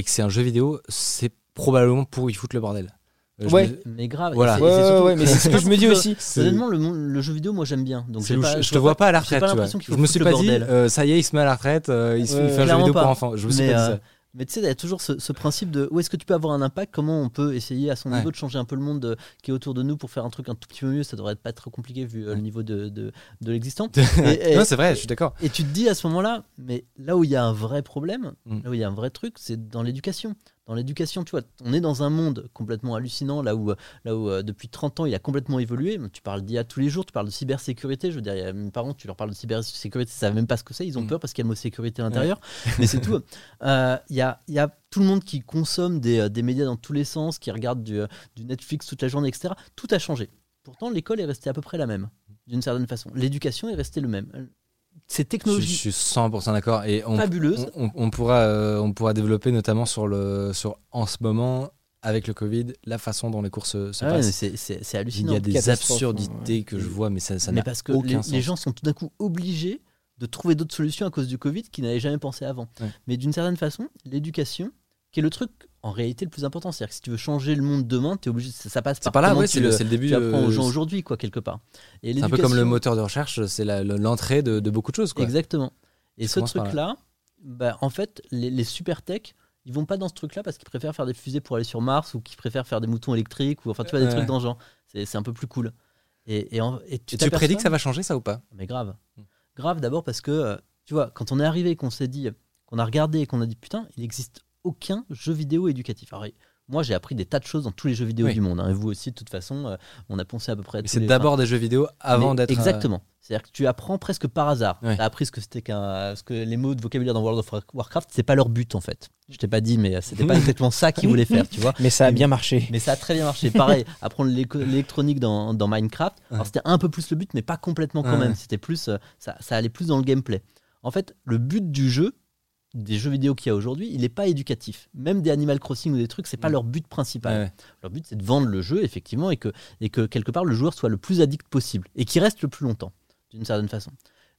que c'est un jeu vidéo, c'est probablement pour y foutre le bordel. Euh, je Ouais. me- Mais grave. Voilà. c'est- Ouais, ouais, surtout- ouais, mais c'est ce que je me dis [laughs] aussi. c'est- Honnêtement, le, le jeu vidéo, moi j'aime bien. Donc pas- je, je te vois pas à la retraite. pas tu vois. l'impression qu'il Je faut me suis le pas dit, euh, ça y est, il se met à la retraite, euh, il, se- il Ouais, fait un jeu vidéo pour pas. enfants. Je me suis Mais, pas dit euh, ça. Mais tu sais, il y a toujours ce, ce principe de où est-ce que tu peux avoir un impact, comment on peut essayer à son Ouais. niveau de changer un peu le monde qui est autour de nous pour faire un truc un tout petit peu mieux. Ça devrait pas être trop compliqué vu euh, le niveau de, de, de l'existant. [laughs] Non, c'est vrai, je suis d'accord. Et tu te dis à ce moment-là, mais là où il y a un vrai problème, Mm. là où il y a un vrai truc, c'est dans l'éducation. Dans l'éducation, tu vois, on est dans un monde complètement hallucinant, là où, là où euh, depuis 30 ans, il a complètement évolué. Tu parles d'IA tous les jours, tu parles de cybersécurité. Je veux dire, il y a mes parents, tu leur parles de cybersécurité, ils savent même pas ce que c'est, ils ont Mm. peur parce qu'il y a le mot sécurité à l'intérieur. Mais c'est tout. [laughs] Euh, Il y, a, y a tout le monde qui consomme des, euh, des médias dans tous les sens, qui regarde du, du Netflix toute la journée, etc. Tout a changé. Pourtant, l'école est restée à peu près la même, d'une certaine façon. L'éducation est restée le même. Ces Je, technologies je suis 100% d'accord. Et on, fabuleuses. on, on- on pourra, euh, on pourra développer notamment sur, le, sur, en ce moment, avec le Covid, la façon dont les cours se, se Ah ouais, passent. c'est- c'est c'est Il hallucinant. y a des Catastrophe, absurdités ouais. que je vois, mais ça ça mais n'a parce que aucun les, sens. les gens sont tout d'un coup obligés de trouver d'autres solutions à cause du Covid qu'ils n'avaient jamais pensé avant. Ouais. Mais d'une certaine façon, l'éducation, qui est le truc en réalité le plus important, c'est-à-dire que si tu veux changer le monde demain, es obligé, ça, ça passe C'est par par là, comment ouais, c'est le, c'est début. tu apprends aux euh, gens aujourd'hui, quoi, quelque part. Et C'est un peu comme le moteur de recherche, c'est l'entrée de, de beaucoup de choses. Quoi. Exactement. Et ce là. truc-là, bah, en fait, les, les super tech, ils vont pas dans ce truc-là parce qu'ils préfèrent faire des fusées pour aller sur Mars ou qu'ils préfèrent faire des moutons électriques ou enfin tu vois des Ouais. trucs dans genre. C'est c'est un peu plus cool. Et, et, en- et tu Et tu prédis que ça va changer, ça ou pas? Mais grave. Mm. Grave d'abord parce que, euh, tu vois, quand on est arrivé et qu'on s'est dit, qu'on a regardé et qu'on a dit, putain, il n'existe aucun jeu vidéo éducatif. Alors, moi, j'ai appris des tas de choses dans tous les jeux vidéo Oui. du monde. hein, et vous aussi, de toute façon, euh, on a pensé à peu près. à C'est d'abord des jeux vidéo avant d'être. euh, Exactement. C'est-à-dire que tu apprends presque par hasard. Ouais. Tu as appris ce que c'était qu'un. ce que les mots de vocabulaire dans World of Warcraft, c'est pas leur but en fait. Je t'ai pas dit, mais c'était pas [laughs] exactement ça qu'ils voulaient faire, tu vois. Mais ça a bien marché. Mais ça a très bien marché. Pareil, [laughs] apprendre l'électronique dans, dans Minecraft. Alors c'était un peu plus le but, mais pas complètement quand même. C'était plus, euh, ça, ça allait plus dans le gameplay. En fait, le but du jeu, des jeux vidéo qu'il y a aujourd'hui, il n'est pas éducatif. Même des Animal Crossing ou des trucs, c'est pas leur but principal. Ouais, ouais. Leur but, c'est de vendre le jeu, effectivement, et que, et que quelque part, le joueur soit le plus addict possible et qui reste le plus longtemps, d'une certaine façon.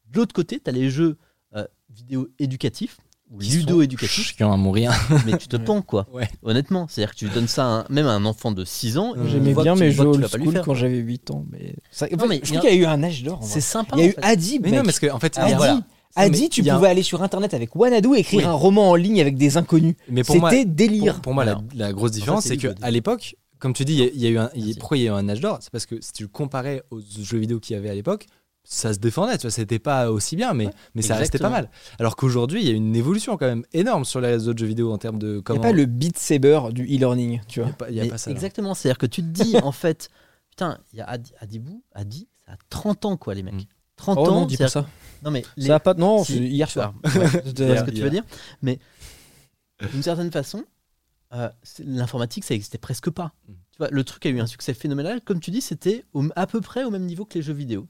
De l'autre côté, tu as les jeux euh, vidéo éducatifs ou ludo-éducatifs, chiants à mourir. [laughs] mais tu te pends, quoi. Ouais. Honnêtement, c'est-à-dire que tu donnes ça à un- même à un enfant de 6 ans. Euh, J'aimais bien que mes jeux que old vas pas lui school faire. quand j'avais 8 ans. Mais ça- en Non, fait, mais je trouve a- qu'il y a eu un âge d'or. C'est sympa. Il y a eu. Adi, Mais non, parce qu'en en fait, Adi, a- mais tu un- pouvais aller sur internet avec Wanadu et écrire Oui. un roman en ligne avec des inconnus. Mais pour moi, C'était délire. Pour, pour moi, la- Alors, la, grosse différence, c'est c'est que Ludo, à l'époque, comme tu dis, il y a- il y, a eu un. y pourquoi il y a eu un âge d'or C'est parce que si tu le comparais aux jeux vidéo qu'il y avait à l'époque, ça se défendait. Tu vois, c'était pas aussi bien, mais, mais ça restait pas mal. Alors qu'aujourd'hui, il y a une évolution quand même énorme sur les autres jeux vidéo en termes de Il n'y comment. a pas le Beat Saber du e-learning, tu y vois. a pas, il y a Mais pas ça. là. Exactement, c'est-à-dire que tu te dis, [laughs] en fait, putain, il y a Adi, Adibou, Adi, ça a 30 ans, quoi, les mecs. Mm. 30 Oh ans, non, dis pas ça. Non, mais les- Ça a pas. Non, Si. c'est hier soir. [laughs] Ouais, vois ce que tu veux dire. Mais d'une certaine façon, euh, c'est- l'informatique, ça existait presque pas. Mm. Tu vois, le truc a eu un succès phénoménal. Comme tu dis, c'était à peu près au même niveau que les jeux vidéo.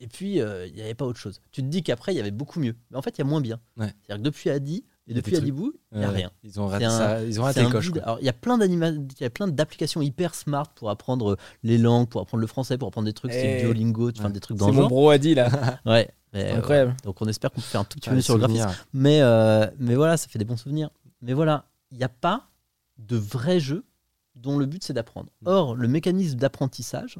Et puis, euh, il n'y avait pas autre chose. Tu te dis qu'après, il y avait beaucoup mieux. Mais en fait, il y a moins bien. Ouais. C'est-dire que depuis Adi et a depuis Adibou, il n'y a Ouais, rien. Ils ont raté, C'est un- ça, ils ont C'est raté un le coche. Alors, il y a plein d'anima- il y a plein d'applications hyper smart pour apprendre les langues, pour apprendre le français, pour apprendre des trucs style Eh. Duolingo, Ouais. des trucs dans C'est le mon genre. bro Adi là. [laughs] Ouais. mais, euh, Incroyable. donc on espère qu'on peut faire un tout petit Ah, peu les sur le graphisme. Mais, euh, mais voilà, ça fait des bons souvenirs. Mais voilà, il n'y a pas de vrai jeu dont le but c'est d'apprendre. Or, le mécanisme d'apprentissage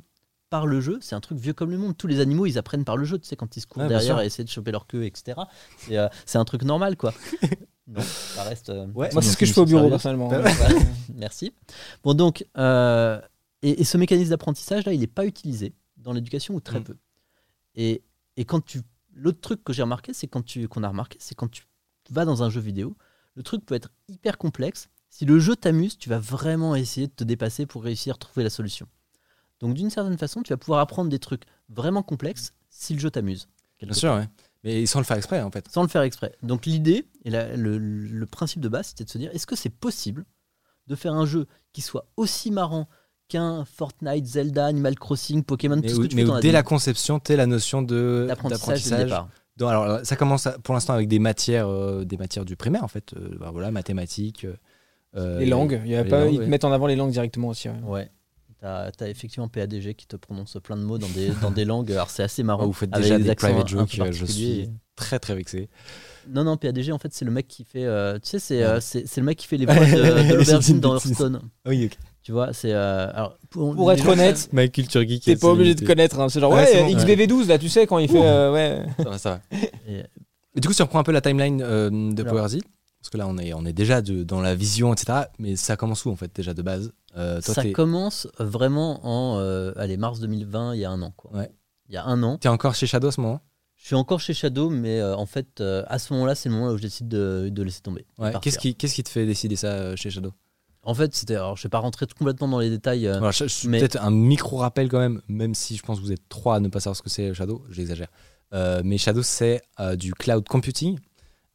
par le jeu, c'est un truc vieux comme le monde. Tous les animaux, ils apprennent par le jeu. Tu sais, quand ils se courent Ouais, derrière et essaient de choper leur queue, etc. C'est euh, c'est un truc normal, quoi. [laughs] non, ça reste. euh, Ouais. Moi, c'est ce que je fais au bureau, personnellement. Ouais. Merci. Bon, donc, euh, et, et ce mécanisme d'apprentissage, là, il n'est pas utilisé dans l'éducation ou très Mm. peu. Et, et quand tu. L'autre truc que j'ai remarqué, c'est quand tu qu'on a remarqué, c'est quand tu vas dans un jeu vidéo, le truc peut être hyper complexe. Si le jeu t'amuse, tu vas vraiment essayer de te dépasser pour réussir à trouver la solution. Donc, d'une certaine façon, tu vas pouvoir apprendre des trucs vraiment complexes si le jeu t'amuse. Bien sûr, ouais. Mais sans le faire exprès, en fait. sans le faire exprès. Donc l'idée et la- le, le principe de base, c'était de se dire est-ce que c'est possible de faire un jeu qui soit aussi marrant qu'un Fortnite, Zelda, Animal Crossing, Pokémon, Mais, tout ce où- que tu mais veux où dans la dès vie la conception, t'es la notion de d'apprentissage. Donc, alors, ça commence à- pour l'instant avec des matières, euh, des matières du primaire, en fait. Euh, bah, voilà, mathématiques. euh, euh, Les langues. Il y a les pas, langues, ils ouais. mettent en avant les langues directement aussi. ouais. Ouais. T'as as effectivement PADG qui te prononce plein de mots dans des, dans des [laughs] langues. Alors c'est assez marrant. Vous faites déjà des accents private jokes, euh, je suis très très vexé. Non, non, PADG en fait c'est le mec qui fait. euh, tu sais, c'est Ouais. euh, c'est c'est le mec qui fait les voix de, de [laughs] l'aubergine dans. Hearthstone. Oui, ok. Tu vois, c'est. euh, alors, Pour être honnête, Ma culture geek. t'es pas obligé de connaître. hein. C'est genre, Ouais, ouais, c'est bon, XBV12, là, tu sais, quand il fait. euh, ouais. Ça va, ça va. savent- et- Et du coup, si on reprend un peu la timeline euh, de Alors. Parce que là, on est, on est déjà de- dans la vision, etc. Mais ça commence où, en fait, déjà de base Euh, toi, ça commence vraiment en euh, allez, mars 2020, il y a un an. Quoi. Ouais. Il y a un an. t'es encore chez Shadow à ce moment Je suis encore chez Shadow, mais euh, en fait, à ce moment-là, c'est le moment où je décide de, de laisser tomber. ouais. Qu'est-ce qui, te fait décider ça chez Shadow? En fait, c'était. Alors, je vais pas rentrer complètement dans les détails. Voilà, je- je- mais- Peut-être un micro rappel quand même, même si je pense que vous êtes trois à ne pas savoir ce que c'est Shadow, j'exagère. Mais Shadow, c'est du cloud computing.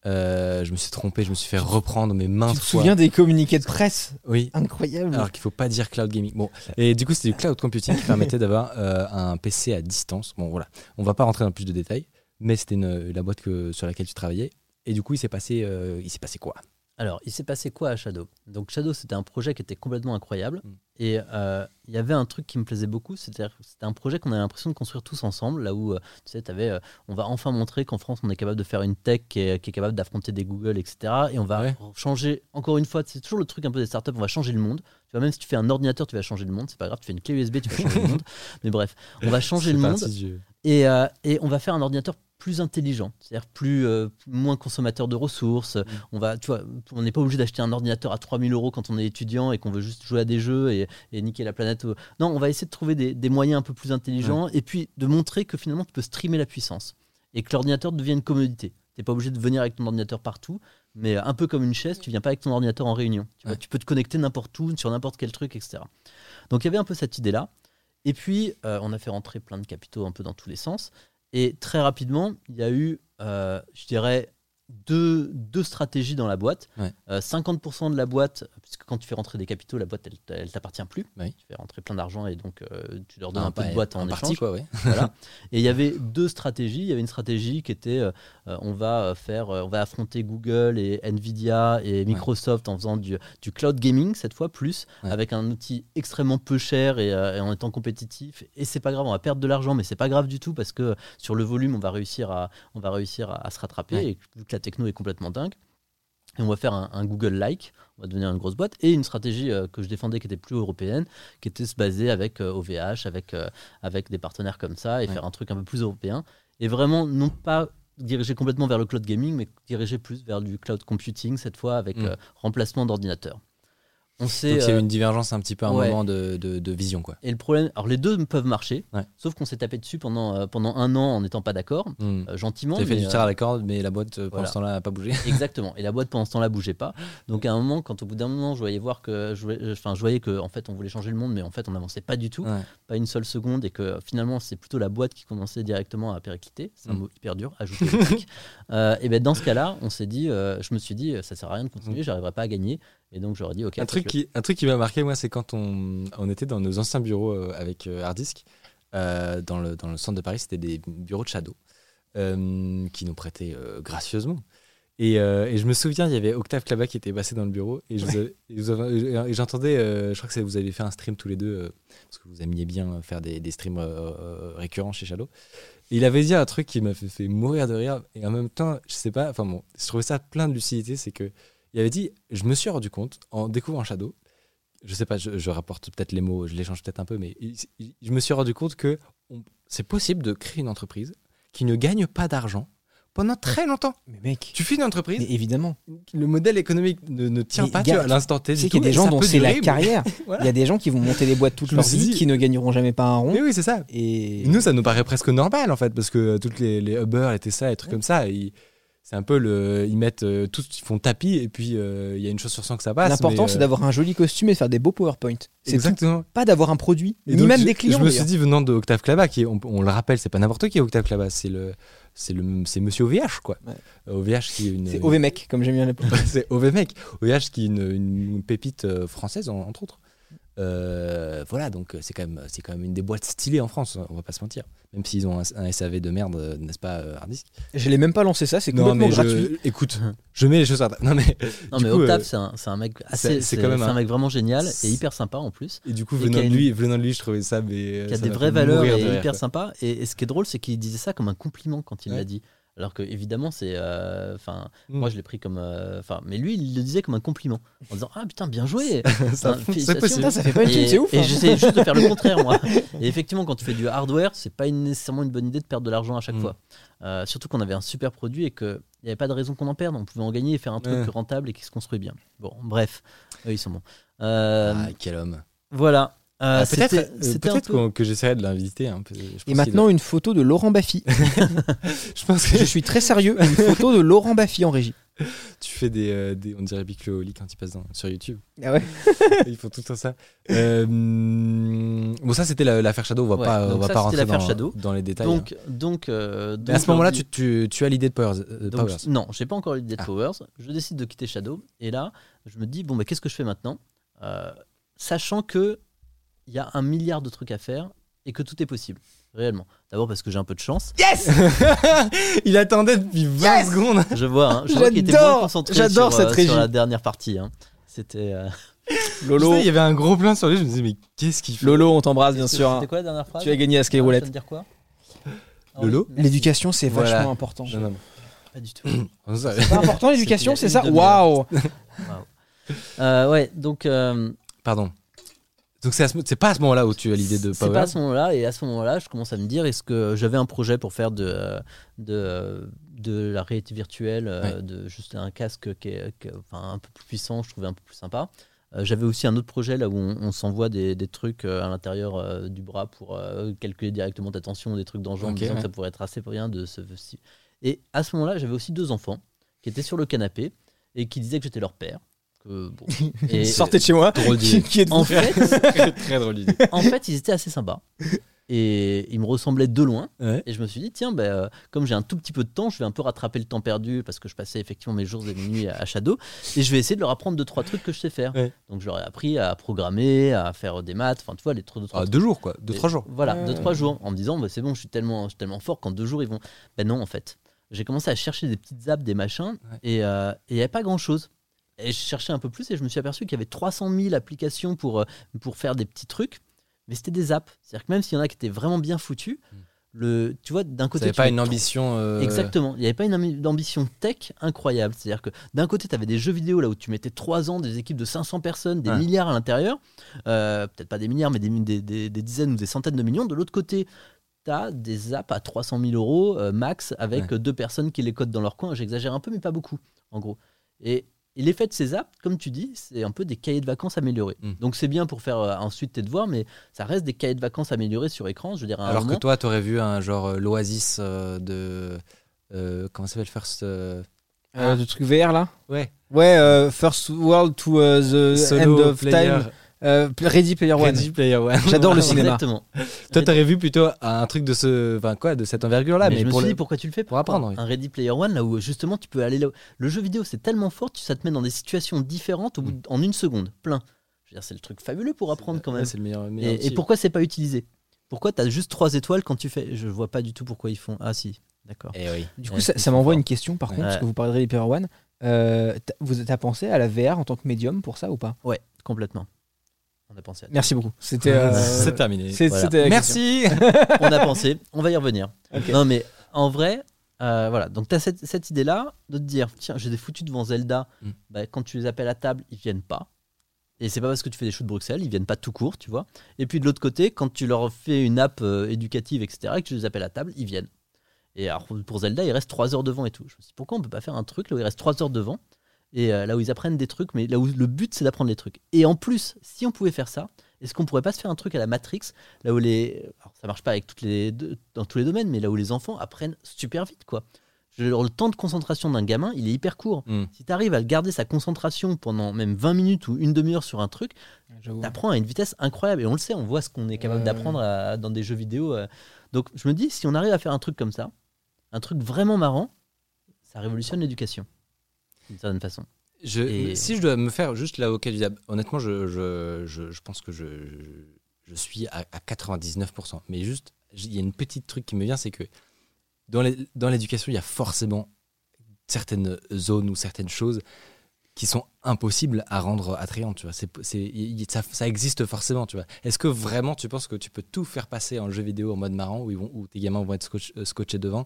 Euh, je me suis trompé, je me suis fait reprendre mes mains. Tu te souviens des communiqués de presse Oui. Incroyable. Alors qu'il faut pas dire cloud gaming. Bon, et du coup, c'était du cloud computing qui permettait d'avoir euh, un PC à distance. Bon, voilà. On va pas rentrer dans plus de détails, mais c'était la boîte que, sur laquelle tu travaillais. Et du coup, il s'est passé, euh, il s'est passé quoi? Alors, il s'est passé quoi à Shadow? Donc, Shadow, c'était un projet qui était complètement incroyable. Et euh, il y avait un truc qui me plaisait beaucoup, c'était un projet qu'on avait l'impression de construire tous ensemble, là où, euh, tu sais, avais, euh, on va enfin montrer qu'en France, on est capable de faire une tech qui est, qui est capable d'affronter des Google, etc. Et on va Ouais. changer, encore une fois, c'est toujours le truc un peu des startups, on va changer le monde. Tu vois, même si tu fais un ordinateur, tu vas changer le monde, c'est pas grave, tu fais une clé USB, tu vas changer le monde. [laughs] Mais bref, on va changer le monde. euh, et on va faire un ordinateur plus intelligent, c'est-à-dire plus euh, moins consommateur de ressources. Mm. On va, tu vois, on n'est pas obligé d'acheter un ordinateur à 3000 euros quand on est étudiant et qu'on veut juste jouer à des jeux et, et niquer la planète. Non, on va essayer de trouver des, des moyens un peu plus intelligents et puis de montrer que finalement tu peux streamer la puissance et que l'ordinateur devient une commodité. T'es pas obligé de venir avec ton ordinateur partout, mais un peu comme une chaise, tu viens pas avec ton ordinateur en réunion. Tu, vois, Ouais. tu peux te connecter n'importe où, sur n'importe quel truc, etc. Donc il y avait un peu cette idée-là. Et puis, euh, on a fait rentrer plein de capitaux un peu dans tous les sens. Et très rapidement, il y a eu, euh, je dirais, deux, deux stratégies dans la boîte. Ouais. Euh, 50% de la boîte, puisque quand tu fais rentrer des capitaux, la boîte, elle, elle t'appartient plus. Oui. Tu fais rentrer plein d'argent et donc euh, tu leur donnes un, peu de boîte en partie, échange. quoi, ouais. Voilà. [laughs] Et il y avait deux stratégies. Il y avait une stratégie qui était euh, euh, on va faire, on va affronter Google et Nvidia et Microsoft en faisant du, du cloud gaming cette fois plus, avec un outil extrêmement peu cher et, et en étant compétitif. Et c'est pas grave, on va perdre de l'argent, mais c'est pas grave du tout parce que sur le volume, on va réussir à, on va réussir à, à se rattraper. Et que la techno est complètement dingue. Et on va faire un, un Google-like, on va devenir une grosse boîte, et une stratégie euh, que je défendais qui était plus européenne, qui était se baser avec euh, OVH, avec, euh, avec des partenaires comme ça, et Ouais. faire un truc un peu plus européen. Et vraiment, non pas diriger complètement vers le cloud gaming, mais diriger plus vers du cloud computing, cette fois avec Mm. euh, remplacement d'ordinateur. On sait, Donc il y a eu euh, une divergence un petit peu à un ouais. moment de, de- de vision, quoi. et le problème, alors les deux peuvent marcher, Ouais. sauf qu'on s'est tapé dessus pendant, euh, pendant un an en n'étant pas d'accord, Hmm. euh, gentiment. T'as fait du tir à la corde, mais la boîte, euh, pour voilà. l'instant, là, n'a pas bougé. [laughs] Exactement. Et la boîte pendant ce temps-là bougeait pas. Donc à un moment, quand au bout d'un moment, je voyais voir que, je enfin, je voyais que en fait, on voulait changer le monde, mais en fait, on n'avançait pas du tout, Ouais. pas une seule seconde, et que finalement, c'est plutôt la boîte qui commençait directement à péricliter. C'est un Mm. mot hyper dur. Ajouter. [laughs] Euh, et ben dans ce cas-là, on s'est dit, euh, je me suis dit, ça sert à rien de continuer, j'arriverai pas à gagner. Et donc j'aurais dit, ok. Un truc, qui, un truc qui m'a marqué, moi, c'est quand on, on était dans nos anciens bureaux euh, avec euh, Hardisk, euh, dans, le, dans le centre de Paris, c'était des bureaux de Shadow, euh, qui nous prêtaient euh, gracieusement. Et, euh, et je me souviens, il y avait Octave Clabat qui était passé dans le bureau, et j'entendais, euh, je crois que vous avez fait un stream tous les deux, euh, parce que vous aimiez bien faire des, des streams euh, euh, récurrents chez Shadow. Et il avait dit un truc qui m'a fait, fait mourir de rire, et en même temps, je sais pas, enfin bon, je trouvais ça plein de lucidité, c'est que il avait dit, je me suis rendu compte en découvrant Shadow, je sais pas, je, je rapporte peut-être les mots, je les change peut-être un peu, mais il- il- je me suis rendu compte que c'est possible de créer une entreprise qui ne gagne pas d'argent pendant très longtemps. Mais mec, Tu fais une entreprise, mais évidemment. le modèle économique ne, ne tient Mais pas gars, tu vois, à l'instant T. Sais qu'il y a des gens dont c'est la carrière. [laughs] Voilà. Il y a des gens qui vont monter des boîtes toute Je leur vie, dit- qui ne gagneront jamais pas un rond. Mais oui, c'est ça. Et nous, ça nous paraît presque normal en fait, parce que euh, toutes les, les Uber, les Tesla, les trucs comme ça, ils- c'est un peu le. Ils mettent euh, tous, ils font tapis, et puis euh, il y a une chose sur 100 que ça passe. l'important, c'est euh, d'avoir un joli costume et de faire des beaux PowerPoint. C'est tout. Exactement. Pas d'avoir un produit, Et ni même je- des clients. Je me suis dit, venant de Octave Clabat, qui on, on le rappelle, c'est pas n'importe qui Octave Clabat, c'est le. C'est le, c'est Monsieur OVH quoi. Ouais. Euh, OVH qui est une. C'est OVMec, comme j'aime bien l'appeler. [laughs] c'est OVMec. OVH qui est une, une pépite française en- entre autres. Euh, voilà, donc euh, c'est quand même c'est quand même une des boîtes stylées en France, on va pas se mentir. Même s'ils ont un, un SAV de merde, euh, n'est-ce pas, euh, Hardisk Je l'ai même pas lancé ça, c'est Non, complètement mais gratuit. je, écoute, je mets les choses à Non mais Non, mais coup, Octave, euh, c'est un, c'est un mec assez. c'est un un- mec vraiment génial et hyper sympa en plus. et du coup venant de une- lui, venant de lui, je trouvais ça mais qui a ça des vraies valeurs et hyper quoi. sympa. Et, et ce qui est drôle, c'est qu'il disait ça comme un compliment quand il Ouais. l'a dit. Alors que évidemment, c'est, euh, enfin, Mm. moi je l'ai pris comme, euh, enfin, mais lui il le disait comme un compliment en disant ah putain bien joué. Ça- c'est possible. Fait pas une c'est ouf. et hein. j'essaie juste de faire le contraire moi. [laughs] Et effectivement, quand tu fais du hardware, c'est pas une- nécessairement une bonne idée de perdre de l'argent à chaque Mm. fois. Euh, surtout qu'on avait un super produit et qu'il n'y avait pas de raison qu'on en perde. On pouvait en gagner et faire un truc Ouais. rentable et qui se construit bien. Bon, bref, eux, ils sont bons. Euh, Ah, quel homme. Voilà. Euh, Ah, peut-être peu- qu'on- que j'essaierai de l'inviter pense Et maintenant, une photo de Laurent Baffy. [laughs] je pense que Je suis très sérieux, une photo de Laurent Baffy en régie. Tu fais des, euh, des- on dirait Big Oli quand ils passent dans- sur YouTube. Ah ouais [laughs] Ils font tout le temps ça. Euh, bon, ça c'était la- l'affaire Shadow. On va Ouais, pas, on donc va ça, pas rentrer dans, les détails. Donc, hein. donc, euh, Mais à donc, ce moment-là, tu, tu, tu as l'idée de Powers. euh, Donc, Powers. non, j'ai pas encore l'idée de Ah. Powers. Je décide de quitter Shadow. Et là, je me dis, bon, bah, qu'est-ce que je fais maintenant? Euh, Sachant que il y a un milliard de trucs à faire et que tout est possible, réellement. D'abord parce que j'ai un peu de chance. Yes [laughs] Il attendait depuis 20 secondes. Je vois, hein, je vois qu'il était J'adore, moins concentré j'adore sur, euh, cette régie. sur la dernière partie. hein. C'était. euh, [laughs] Lolo, Il y avait un gros plan sur lui. Je me disais, mais qu'est-ce qu'il fait? Lolo, on t'embrasse bien sûr. hein. C'était quoi la dernière phrase? Tu as gagné à Ah, Skyroulette. ça veut dire quoi? Ah Lolo? merci. L'éducation, c'est Voilà. vachement important. Non, non, Pas du tout. [clears throat] Ça- C'est important l'éducation, C'était c'est il y a ça une. [laughs] Waouh Euh, ouais, donc. euh, Pardon. Donc c'est ce- pas à ce moment-là où tu as l'idée de C'est pas à ce moment-là, et à ce moment-là, je commence à me dire est-ce que j'avais un projet pour faire de, de, de la réalité virtuelle, euh, Ouais. de juste un casque qui est, qui est, enfin, un peu plus puissant, je trouvais un peu plus sympa. Euh, j'avais aussi un autre projet là où on, on s'envoie des, des trucs euh, à l'intérieur euh, du bras pour euh, calculer directement ta tension, des trucs dans le genre, en Ok, disant ouais. que ça pourrait être assez bien de se. Et à ce moment-là, j'avais aussi deux enfants qui étaient sur le canapé et qui disaient que j'étais leur père. Que, bon. [laughs] Et Sortez de chez moi. Drôle [laughs] Qui, qui en fait, [laughs] très, très drôle idée. en fait, ils étaient assez sympas. Et ils me ressemblaient de loin. Ouais. Et je me suis dit, tiens, ben, euh, comme j'ai un tout petit peu de temps, je vais un peu rattraper le temps perdu parce que je passais effectivement mes jours et mes nuits à, à Shadow. Et je vais essayer de leur apprendre deux, trois trucs que je sais faire. Ouais. Donc, je leur ai appris à programmer, à faire des maths, enfin, tu vois, les trois, deux, trois Ah, trucs. deux jours, quoi. Deux, Et trois jours. Voilà, Ouais. deux, trois jours. En me disant, bah, c'est bon, je suis tellement, je suis tellement fort qu'en deux jours, ils vont. Ben non, en fait. J'ai commencé à chercher des petites apps, des machins, Ouais. et euh, et il n'y avait pas grand chose. Et je cherchais un peu plus et je me suis aperçu qu'il y avait 300 000 applications pour, euh, pour faire des petits trucs, mais c'était des apps. C'est-à-dire que même s'il y en a qui étaient vraiment bien foutus, Mm. le, tu vois, d'un côté. n'avez tu pas mets une trop- ambition. euh, Exactement. Il n'y avait pas une ambi- ambition tech incroyable. C'est-à-dire que d'un côté, tu avais des jeux vidéo là où tu mettais 3 ans, des équipes de 500 personnes, des Ouais. milliards à l'intérieur. Euh, Peut-être pas des milliards, mais des, des- des- des dizaines ou des centaines de millions. De l'autre côté, tu as des apps à 300 000 euros euh, max avec Ouais. euh, deux personnes qui les codent dans leur coin. J'exagère un peu, mais pas beaucoup, en gros. Et, et l'effet de ces apps, comme tu dis, c'est un peu des cahiers de vacances améliorés. Mm. Donc c'est bien pour faire euh, ensuite tes devoirs, mais ça reste des cahiers de vacances améliorés sur écran. Je veux dire, Alors que moment- toi, t'aurais vu un genre euh, l'Oasis euh, de. euh, comment ça s'appelle First. euh, Euh, Le truc VR là? Ouais. Ouais, euh, First World to the Solo End of player. Time. Euh, Ready Player One. Ready Player One. [laughs] J'adore le [laughs] cinéma. Exactement. Toi, t'aurais vu plutôt un truc de ce, enfin quoi, de cette envergure-là, mais, mais, je me pour suis le- dit pourquoi tu le fais? pour apprendre, oui. Un Ready Player One là où justement tu peux aller là. où- Le jeu vidéo c'est tellement fort, tu- ça te met dans des situations différentes au bout Mm. en une seconde, plein. Je veux dire c'est le truc fabuleux pour apprendre quand Ouais, même. C'est le meilleur. meilleur Et, pourquoi c'est pas utilisé? Pourquoi t'as juste trois étoiles quand tu fais? Je vois pas du tout pourquoi ils font. Ah si, d'accord. Eh oui. Du Ouais, coup, ça, m'envoie une question par contre, Ouais. parce que vous parlez de Ready Player One. Euh, vous t'as pensé à la VR en tant que médium pour ça ou pas? Ouais, complètement. On a pensé. À Merci beaucoup. C'était. euh, [laughs] C'est terminé. c'est- Voilà. c'était la question. Merci. [laughs] on a pensé. On va y revenir. Non mais en vrai. euh, voilà, donc tu as cette, cette idée-là de te dire, tiens, j'ai des foutus devant Zelda, Mm. bah, quand tu les appelles à table, ils viennent pas. Et c'est pas parce que tu fais des shows de Bruxelles, ils viennent pas tout court, tu vois. Et puis de l'autre côté, quand tu leur fais une app euh, éducative, etc., et que tu les appelles à table, ils viennent. Et alors pour Zelda, il reste 3 heures devant et tout. Je me suis dit, pourquoi on peut pas faire un truc là où il reste 3 heures devant, et euh, là où ils apprennent des trucs, mais là où le but c'est d'apprendre les trucs. Et en plus, si on pouvait faire ça, est-ce qu'on pourrait pas se faire un truc à la Matrix, là où les. Alors ça marche pas avec toutes les, dans tous les domaines, mais là où les enfants apprennent super vite, quoi. Le temps de concentration d'un gamin, il est hyper court. Mm. Si tu arrives à garder sa concentration pendant même 20 minutes ou une demi-heure sur un truc, t'apprends à une vitesse incroyable. Et on le sait, on voit ce qu'on est capable d'apprendre dans des jeux vidéo. euh. Donc je me dis, si on arrive à faire un truc comme ça, un truc vraiment marrant, ça révolutionne l'éducation. D'une certaine façon. Je, Et- Si je dois me faire juste l'avocat du diable, honnêtement, je, je, je, je pense que je, suis à, à 99%. Mais juste, il y a une petite truc qui me vient, c'est que dans l'éducation, il y a forcément certaines zones ou certaines choses qui sont impossibles à rendre attrayantes. Tu vois. Ça, ça existe forcément. Tu vois. Est-ce que vraiment tu penses que tu peux tout faire passer en jeu vidéo en mode marrant où, ils vont, où tes gamins vont être scotch- euh, scotchés devant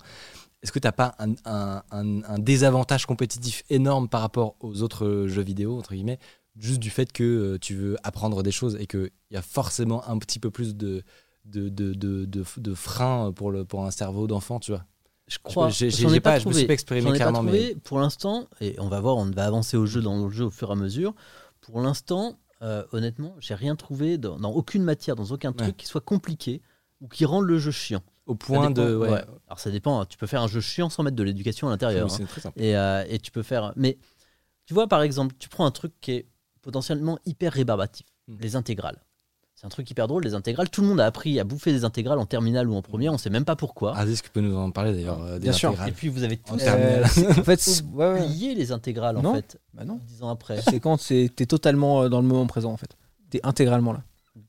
Est-ce que tu n'as pas un, un- un- un désavantage compétitif énorme par rapport aux autres jeux vidéo, entre guillemets, juste du fait que euh, tu veux apprendre des choses et qu'il y a forcément un petit peu plus de, de, de, de, de, de frein pour, le, pour un cerveau d'enfant, tu vois? Je crois. j'ai- j'ai pas- je me suis pas exprimé trouvé pour l'instant, et on va voir, on va avancer au jeu dans le jeu au fur et à mesure. Pour l'instant, euh, honnêtement, j'ai rien trouvé dans, dans aucune matière, dans aucun truc Ouais. qui soit compliqué ou qui rendent le jeu chiant. Au point dépend, de. Ouais. ouais. Alors ça dépend, hein. tu peux faire un jeu chiant sans mettre de l'éducation à l'intérieur. Oui, hein. c'est très simple. Et, euh, et tu peux faire. Mais tu vois, par exemple, tu prends un truc qui est potentiellement hyper rébarbatif Mm. les intégrales. C'est un truc hyper drôle, les intégrales. Tout le monde a appris à bouffer des intégrales en terminale ou en première, on sait même pas pourquoi. Ardis, tu peux nous en parler d'ailleurs. euh, des Bien sûr. intégrales. et puis vous avez En tous. Euh, [laughs] en fait, ouais, oublié les intégrales en fait, Bah non. dix ans après. C'est quand c'est- t'es totalement dans le moment présent en fait. T'es intégralement là.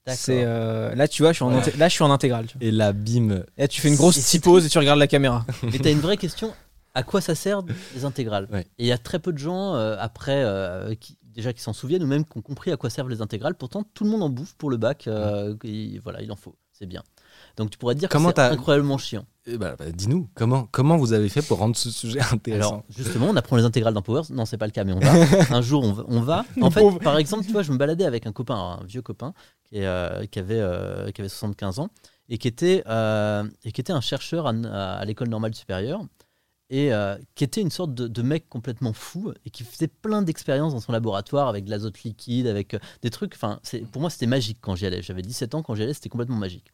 C'est euh, là tu vois, je suis en inté- là je suis en intégrale. tu vois. Et la bim. Et là tu fais une grosse Et petite pause et tu regardes la caméra. [laughs] Mais t'as une vraie question à quoi ça sert les intégrales? Ouais. Et il y a très peu de gens euh, après euh, qui déjà qui s'en souviennent ou même qui ont compris à quoi servent les intégrales. Pourtant, tout le monde en bouffe pour le bac. euh, et voilà, il en faut. C'est bien. Donc tu pourrais dire Comment que c'est t'as- incroyablement chiant. Eh bah, bah, Dis-nous, comment, comment vous avez fait pour rendre ce sujet intéressant? Alors justement, on apprend les intégrales dans Powers. Non, c'est pas le cas, mais on va. [laughs] un jour, on va. on va. En fait, par exemple, tu vois, je me baladais avec un copain, un vieux copain euh, qui avait, euh, qui avait 75 ans et qui était, euh, et qui était un chercheur à, l'école normale supérieure et qui était une sorte de, mec complètement fou et qui faisait plein d'expériences dans son laboratoire avec de l'azote liquide, avec des trucs. Enfin, pour moi, c'était magique quand j'y allais. J'avais 17 ans quand j'y allais, c'était complètement magique.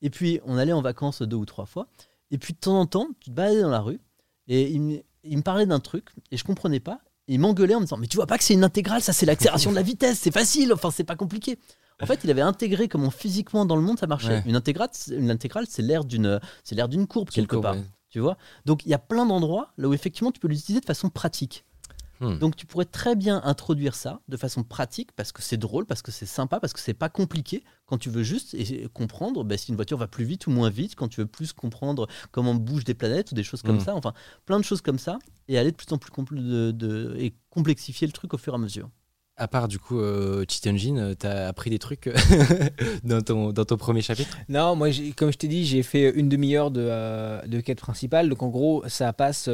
Et puis, on allait en vacances deux ou trois fois. Et puis, de temps en temps, tu te baladais dans la rue et il, me- il me parlait d'un truc et je comprenais pas. Et il m'engueulait en me disant Mais tu vois pas que c'est une intégrale, ça c'est l'accélération de la vitesse, c'est facile, enfin c'est pas compliqué. En fait, il avait intégré comment physiquement dans le monde ça marchait. Ouais. Une intégrale, c'est- une intégrale, c'est l'air d'une, c'est l'air d'une courbe quelque Courbe, part. ouais. Tu vois Donc il y a plein d'endroits là où effectivement tu peux l'utiliser de façon pratique. Hmm. Donc tu pourrais très bien introduire ça de façon pratique parce que c'est drôle, parce que c'est sympa, parce que c'est pas compliqué. Quand tu veux juste et- comprendre ben, si une voiture va plus vite ou moins vite, quand tu veux plus comprendre comment bougent des planètes ou des choses comme Hmm. ça, enfin plein de choses comme ça, et aller de plus en plus compl- de, de- et complexifier le truc au fur et à mesure. À part du coup euh, Engine, euh, t'as appris des trucs euh, [laughs] dans, ton, dans ton premier chapitre? Non, moi, comme je t'ai dit, j'ai fait une demi-heure de, euh, de quête principale. Donc, en gros, ça passe.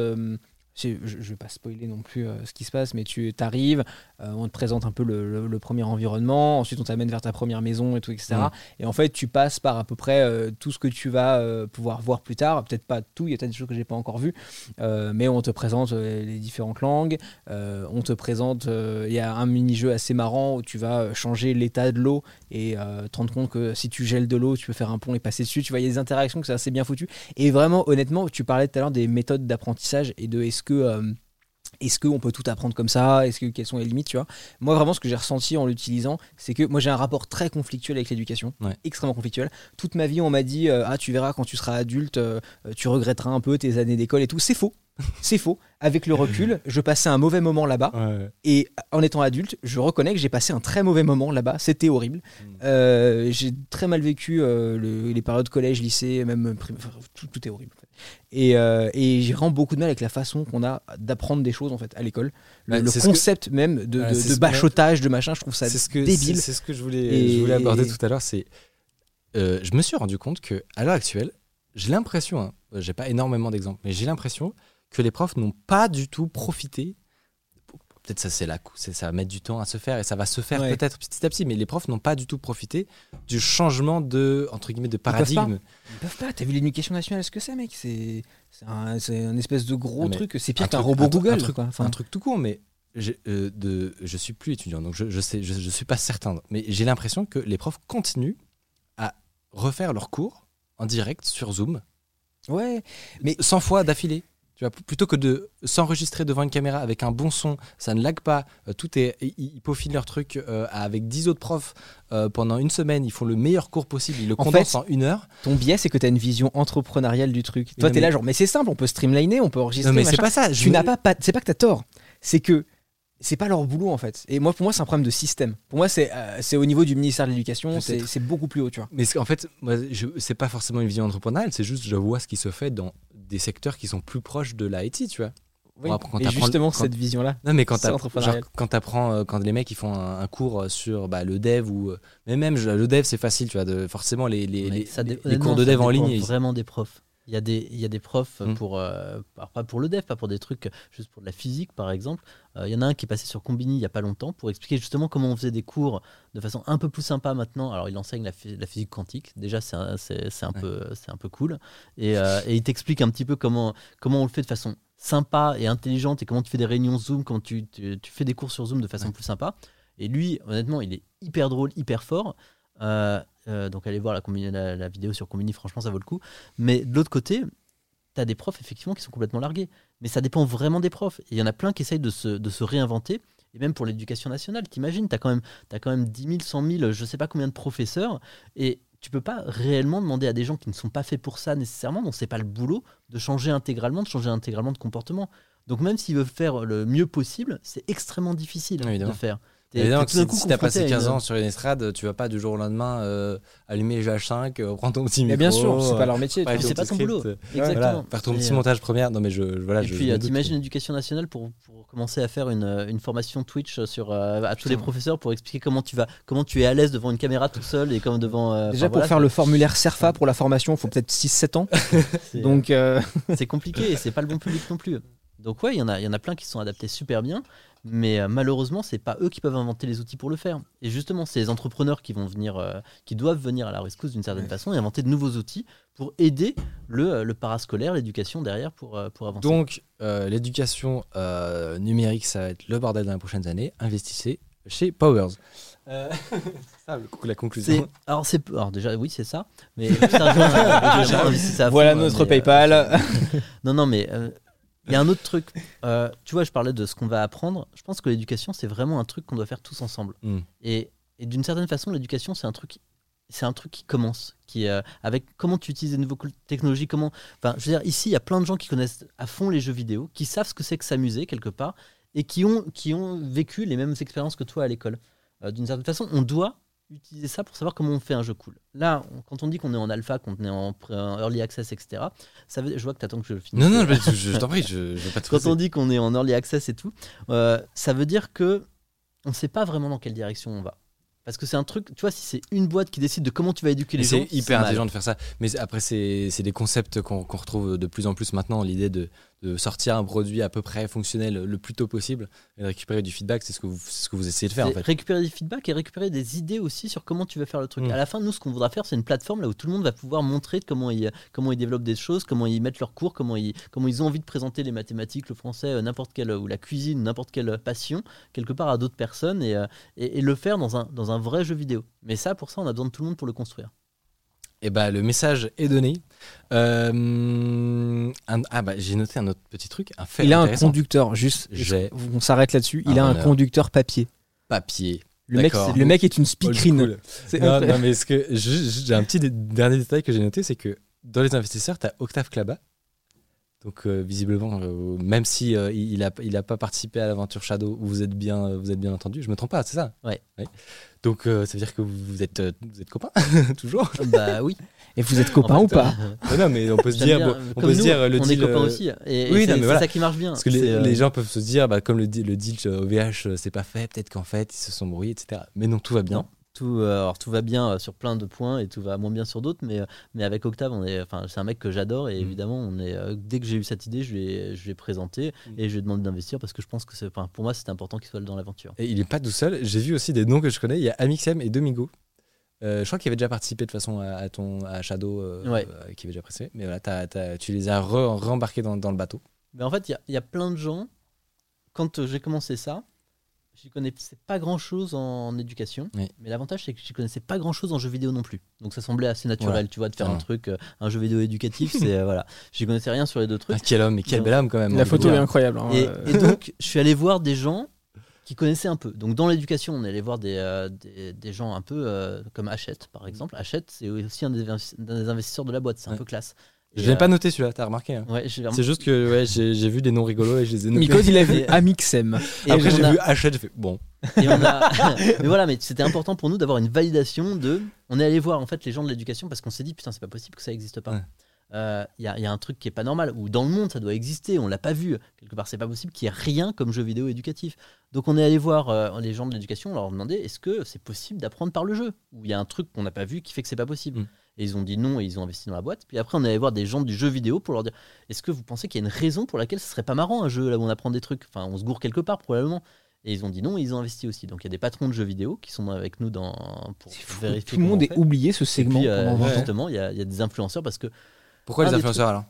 Je, je vais pas spoiler non plus euh, ce qui se passe, mais tu arrives, on te présente un peu le, le- le premier environnement, ensuite on t'amène vers ta première maison et tout, etc. Mm. Et en fait, tu passes par à peu près euh, tout ce que tu vas euh, pouvoir voir plus tard. Peut-être pas tout, il y a peut-être des choses que j'ai pas encore vues, euh, mais on te présente euh, les différentes langues. euh, on te présente, euh, il y a un mini-jeu assez marrant où tu vas changer l'état de l'eau et euh, te rendre compte que si tu gèles de l'eau, tu peux faire un pont et passer dessus. Tu vois, il y a des interactions que c'est assez bien foutu. Et vraiment, honnêtement, tu parlais tout à l'heure des méthodes d'apprentissage et de est-ce que euh, est-ce qu'on peut tout apprendre comme ça? Est-ce que quelles sont les limites tu vois? Moi, vraiment, ce que j'ai ressenti en l'utilisant, c'est que moi, j'ai un rapport très conflictuel avec l'éducation, Ouais. extrêmement conflictuel. Toute ma vie, on m'a dit euh, ah, tu verras quand tu seras adulte, euh, tu regretteras un peu tes années d'école et tout. C'est faux. C'est faux. Avec le recul, [laughs] je passais un mauvais moment là-bas. Et en étant adulte, je reconnais que j'ai passé un très mauvais moment là-bas. C'était horrible. Mm. Euh, j'ai très mal vécu euh, le- les périodes collège, lycée, même enfin, tout, tout est horrible. Et, euh, et j'ai vraiment beaucoup de mal avec la façon qu'on a d'apprendre des choses en fait à l'école. Le, que- concept même de, que- bachotage, de machin, je trouve ça C'est ce que débile. c'est- ce que je voulais, Et- je voulais aborder tout à l'heure. C'est, euh, je me suis rendu compte que à l'heure actuelle, j'ai l'impression, hein, j'ai pas énormément d'exemples, mais j'ai l'impression que les profs n'ont pas du tout profité. Peut-être ça c'est c'est ça va mettre du temps à se faire et ça va se faire Ouais. peut-être petit à petit, mais les profs n'ont pas du tout profité du changement de entre guillemets de paradigme. Ils peuvent pas. T'as vu l'éducation nationale, ce que c'est, mec? C'est c'est un, un espèce de gros mais truc. C'est pire un qu'un robot un Google. un truc, quoi. Enfin, un truc tout con, mais euh, de, je suis plus étudiant, donc je, je sais, je, je suis pas certain. Mais j'ai l'impression que les profs continuent à refaire leurs cours en direct sur Zoom, ouais. mais 100 fois d'affilée. Tu vois, plutôt que de s'enregistrer devant une caméra avec un bon son, ça ne lag pas, euh, tout est, ils, peaufinent leur truc euh, avec 10 autres profs euh, pendant une semaine, ils font le meilleur cours possible, ils le En condensent fait, en une heure. Ton biais, c'est que t'as une vision entrepreneuriale du truc. Toi, non, t'es là, genre, mais c'est simple, on peut streamliner, on peut enregistrer. Non mais c'est pas ça. je tu n'as pas, pas c'est pas que t'as tort c'est que c'est pas leur boulot en fait et moi pour moi c'est un problème de système pour moi c'est euh, c'est au niveau du ministère de l'éducation c'est beaucoup plus haut tu vois Mais en fait, moi, c'est pas forcément une vision entrepreneuriale, c'est juste je vois ce qui se fait dans des secteurs qui sont plus proches de l'IT, tu vois. Bon, après, quand et justement quand- cette vision là Non, mais quand quand t'apprends, euh, quand les mecs ils font un, un cours sur bah, le dev ou. euh, Mais même je- le dev, c'est facile, tu vois. De, forcément, les, les, les, ça cours de dev en ligne. ils- Vraiment des profs. Il y a des, il y a des profs Mm. pour, euh, pas pour le dev, pas pour des trucs, juste pour de la physique par exemple. Euh, Il y en a un qui est passé sur Combini il y a pas longtemps pour expliquer justement comment on faisait des cours de façon un peu plus sympa maintenant. Alors il enseigne la, la physique quantique, déjà c'est un, c'est, c'est un, Ouais. peu, c'est un peu cool. Et, euh, et il t'explique un petit peu comment, comment on le fait de façon sympa et intelligente et comment tu fais des réunions Zoom, comment tu, tu, tu fais des cours sur Zoom de façon Ouais. plus sympa. Et lui, honnêtement, il est hyper drôle, hyper fort. Euh, Euh, donc allez voir la, Combini- la, la vidéo sur Combini, franchement ça vaut le coup. Mais de l'autre côté, tu as des profs effectivement qui sont complètement largués. Mais ça dépend vraiment des profs. Et il y en a plein qui essayent de se, de se réinventer. Et même pour l'éducation nationale, t'imagines, tu as quand même, t'as quand même 10 000, 100 000, je sais pas combien de professeurs. Et tu peux pas réellement demander à des gens qui ne sont pas faits pour ça nécessairement, dont c'est pas le boulot, de changer intégralement, de changer intégralement de comportement. Donc même s'ils veulent faire le mieux possible, c'est extrêmement difficile Évidemment. de faire. Tout d'un si, coup si t'as passé à 15 une- ans sur une estrade, tu vas pas du jour au lendemain euh, allumer les GH5, euh, prendre ton petit Mais micro. bien sûr, c'est pas leur métier. c'est pas ton boulot. script, Exactement. Voilà, faire ton Et, petit euh, montage première. Non mais je, je- voilà, et je, puis, euh, t'imagines l'éducation nationale pour, pour commencer à faire une, une formation Twitch sur, euh, à tous les professeurs pour expliquer comment tu vas, comment tu es à l'aise devant une caméra tout seul et comme devant. euh, Déjà pour voilà, faire le formulaire Serfa pour la formation, il faut peut-être 6-7 ans. [laughs] c'est- Donc euh, c'est compliqué et c'est pas le bon public non plus. Donc ouais, il y en a, il y en a plein qui sont adaptés super bien, mais euh, malheureusement, c'est pas eux qui peuvent inventer les outils pour le faire. Et justement, c'est les entrepreneurs qui vont venir, euh, qui doivent venir à la rescousse d'une certaine façon et inventer de nouveaux outils pour aider le, euh, le parascolaire, l'éducation derrière pour, euh, pour avancer. Donc, euh, l'éducation euh, numérique, ça va être le bordel dans les prochaines années. Investissez chez Powers. Euh, c'est ça, le- la conclusion. alors c'est alors déjà oui c'est ça mais ça fond, voilà euh, notre mais, euh, PayPal. Non, non, mais euh, il y a un autre truc. Euh, tu vois, je parlais de ce qu'on va apprendre. Je pense que l'éducation, c'est vraiment un truc qu'on doit faire tous ensemble. Mm. Et, et d'une certaine façon, l'éducation, c'est un truc. C'est un truc qui commence, qui euh, avec comment tu utilises les nouvelles technologies, comment. Enfin, je veux dire, ici, il y a plein de gens qui connaissent à fond les jeux vidéo, qui savent ce que c'est que s'amuser quelque part, et qui ont qui ont vécu les mêmes expériences que toi à l'école. Euh, d'une certaine façon, on doit utiliser ça pour savoir comment on fait un jeu cool. Là, on- quand on dit qu'on est en alpha, qu'on est en, en early access, etc. Ça veut, je vois que tu attends que je le finisse. Non, non, je, je- je t'en prie, je, je veux pas te Quand on dit qu'on est en early access et tout, euh, ça veut dire que on ne sait pas vraiment dans quelle direction on va. Parce que c'est un truc, tu vois, si c'est une boîte qui décide de comment tu vas éduquer les gens, C'est hyper intelligent de faire ça. Mais après, c'est des concepts qu'on qu'on retrouve de plus en plus maintenant. L'idée de, de sortir un produit à peu près fonctionnel le plus tôt possible et de récupérer du feedback, c'est ce, que vous- ce que vous essayez de faire en fait. récupérer des feedbacks et récupérer des idées aussi sur comment tu vas faire le truc. Mm. À la fin, nous, ce qu'on voudra faire, c'est une plateforme là où tout le monde va pouvoir montrer comment ils, comment ils développent des choses, comment ils mettent leurs cours, comment ils, comment ils ont envie de présenter les mathématiques, le français, euh, n'importe quelle, ou la cuisine, n'importe quelle passion, quelque part à d'autres personnes et, euh, et, et le faire dans un, dans un vrai jeu vidéo. Mais ça, pour ça, on a besoin de tout le monde pour le construire. Et bah, le message est donné. Euh, un- ah bah, j'ai noté un autre petit truc. Un fait Il a un conducteur, juste. On s'arrête là-dessus. Il un a un honneur. conducteur papier. papier. Le mec, D'accord. le mec est une speakerine. C'est Non, non, mais ce que j'ai un petit dé- dernier détail que j'ai noté, c'est que dans les investisseurs, tu as Octave Klaba. Donc euh, visiblement, euh, même si euh, il il a, il a pas participé à l'aventure Shadow, vous êtes bien, vous êtes bien entendu. Je me trompe pas, c'est ça? Ouais. Donc euh, ça veut dire que vous êtes, euh, vous êtes copains [laughs] toujours? bah oui. Et vous êtes copains En ou pas? euh, non, mais on peut se dire, bien. bon, on peut se dire le on est copains aussi. Et, et oui, mais c'est voilà. ça qui marche bien. Parce que les, gens peuvent se dire, bah, comme le, le deal OVH, c'est pas fait, peut-être qu'en fait ils se sont brouillés, etc. Mais non, tout va bien. Non. Tout, euh, alors tout va bien euh, sur plein de points et tout va moins bien sur d'autres, mais, euh, mais avec Octave, on est, enfin, c'est un mec que j'adore et Mm. évidemment, on est, euh, dès que j'ai eu cette idée, je lui ai, je lui ai présenté Mm. et je lui ai demandé d'investir parce que je pense que c'est, pour moi, c'était important qu'il soit dans l'aventure. Et il est pas tout seul. J'ai vu aussi des noms que je connais. Il y a Amixem et Domingo. Euh, je crois qu'il avait déjà participé de toute façon à, à ton à Shadow, Ouais. qui avait déjà pressé. Mais voilà, tu les as re- dans, dans le bateau. Mais en fait, il y y, a plein de gens, quand j'ai commencé ça, j'y connaissais pas grand chose en, éducation, Oui. mais l'avantage c'est que j'y connaissais pas grand chose en jeu vidéo non plus. Donc ça semblait assez naturel, Voilà. tu vois, de faire un truc, euh, un jeu vidéo éducatif, c'est euh, [laughs] voilà. J'y connaissais rien sur les deux trucs. Ah, quel homme et quel bel homme quand même. La on photo est incroyable. hein. Et, Euh, et [laughs] donc, je suis allé voir des gens qui connaissaient un peu. Donc, dans l'éducation, on est allé voir des, euh, des, des gens un peu euh, comme Hachette, par exemple. Hachette, c'est aussi un des, investi- un des investisseurs de la boîte, c'est un Ouais. peu classe. Je l'ai euh, pas noté celui-là, t'as remarqué. hein. Ouais, j'ai C'est juste que ouais, j'ai j'ai vu des noms rigolos et je les ai notés. Micode, il a vu [laughs] Amixem. et Après, j'ai a- vu Hachette, j'ai fait bon. Et on a... [laughs] [laughs] mais voilà, mais c'était important pour nous d'avoir une validation de. On est allé voir en fait les gens de l'éducation parce qu'on s'est dit putain c'est pas possible que ça existe pas. Ouais. Euh, Il y, a, il y a un truc qui est pas normal ou dans le monde ça doit exister, on l'a pas vu quelque part. C'est pas possible qu'il y ait rien comme jeu vidéo éducatif. Donc on est allé voir euh, les gens de l'éducation, on leur demandait est-ce que c'est possible d'apprendre par le jeu? Ou il y a un truc qu'on n'a pas vu qui fait que c'est pas possible. Mm. Et ils ont dit non et ils ont investi dans la boîte. Puis après on est allé voir des gens du jeu vidéo pour leur dire est-ce que vous pensez qu'il y a une raison pour laquelle ce serait pas marrant un jeu là où on apprend des trucs? Enfin on se gourre quelque part probablement. Et ils ont dit non, et ils ont investi aussi. Donc il y a des patrons de jeux vidéo qui sont avec nous dans, pour vérifier. Tout le monde est oublié ce Et segment puis, euh, pendant 20 ans. justement, il y, a- il y a des influenceurs parce que Pourquoi les des influenceurs alors?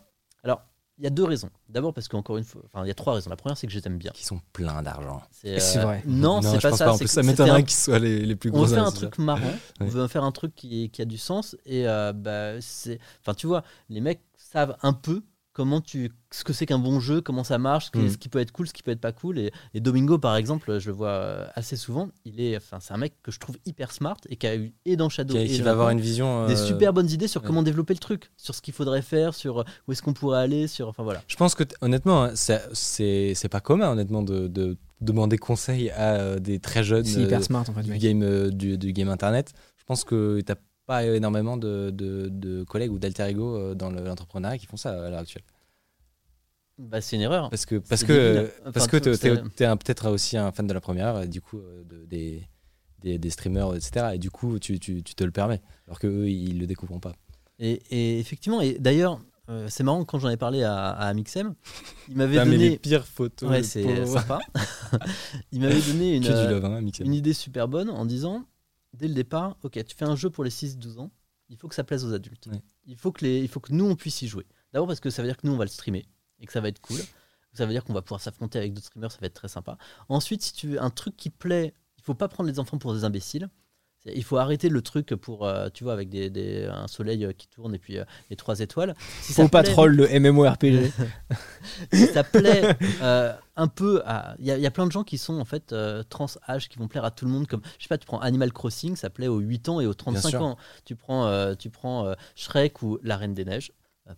Alors Il y a deux raisons. D'abord parce qu'encore une fois, enfin il y a trois raisons. La première c'est que je t'aime bien. Qui sont pleins d'argent. C'est C'est vrai. Non, c'est pas ça. pas. En plus, ça m'étonnerait un- qu'ils soient les, les plus On gros veut faire un truc marrant, on veut faire un truc qui, qui a du sens et euh, bah, c'est, enfin tu vois, les mecs savent un peu comment tu, ce que c'est qu'un bon jeu, comment ça marche, ce qui, Mm. ce qui peut être cool, ce qui peut être pas cool. Et, et Domingo par exemple, je le vois euh, assez souvent. Il est, enfin c'est un mec que je trouve hyper smart et qui a eu et dans Shadow Qui, et qui dans va avoir une vision. des euh, super bonnes idées sur ouais. comment développer le truc, sur ce qu'il faudrait faire, sur où est-ce qu'on pourrait aller, sur, enfin voilà. Je pense que honnêtement, hein, c'est pas commun honnêtement de, de demander conseil à euh, des très jeunes hyper euh, smart en fait. du mec. game euh, du, du game internet. Je pense que t'as pas énormément de, de, de collègues ou d'alter ego euh, dans le- l'entrepreneuriat qui font ça à l'heure actuelle. Bah c'est une erreur. Parce que parce C'est que parce que tu- un- peut-être aussi un fan de la première, et du coup euh, de- des, des des streamers etc. Et du coup tu, tu, tu te le permets, alors que eux ils le découvrent pas. Et, et effectivement, et d'ailleurs, euh, c'est marrant quand j'en ai parlé à, à Amixem, il m'avait mis les donné. pires photos. Ouais, c'est sympa. [laughs] il m'avait donné une, love, hein, une idée super bonne en disant dès le départ, ok, tu fais un jeu pour les 6-12 ans, il faut que ça plaise aux adultes. Ouais. Il, faut que les, il faut que nous, on puisse y jouer. D'abord parce que ça veut dire que nous, on va le streamer et que ça va être cool. Ça veut dire qu'on va pouvoir s'affronter avec d'autres streamers, ça va être très sympa. Ensuite, si tu veux un truc qui plaît, il faut pas prendre les enfants pour des imbéciles. Il faut arrêter le truc pour, euh, tu vois, avec des, des- un soleil euh, qui tourne et puis euh, les trois étoiles. Si ça Faux plaît- patrol de MMORPG. [laughs] si ça plaît euh, un peu à. Il y, y a plein de gens qui sont en fait trans-âge, qui vont plaire à tout le monde. Comme, je sais pas, tu prends Animal Crossing, ça plaît aux 8 ans et aux 35 sûr. ans. Tu prends, tu prends Shrek ou La Reine des Neiges,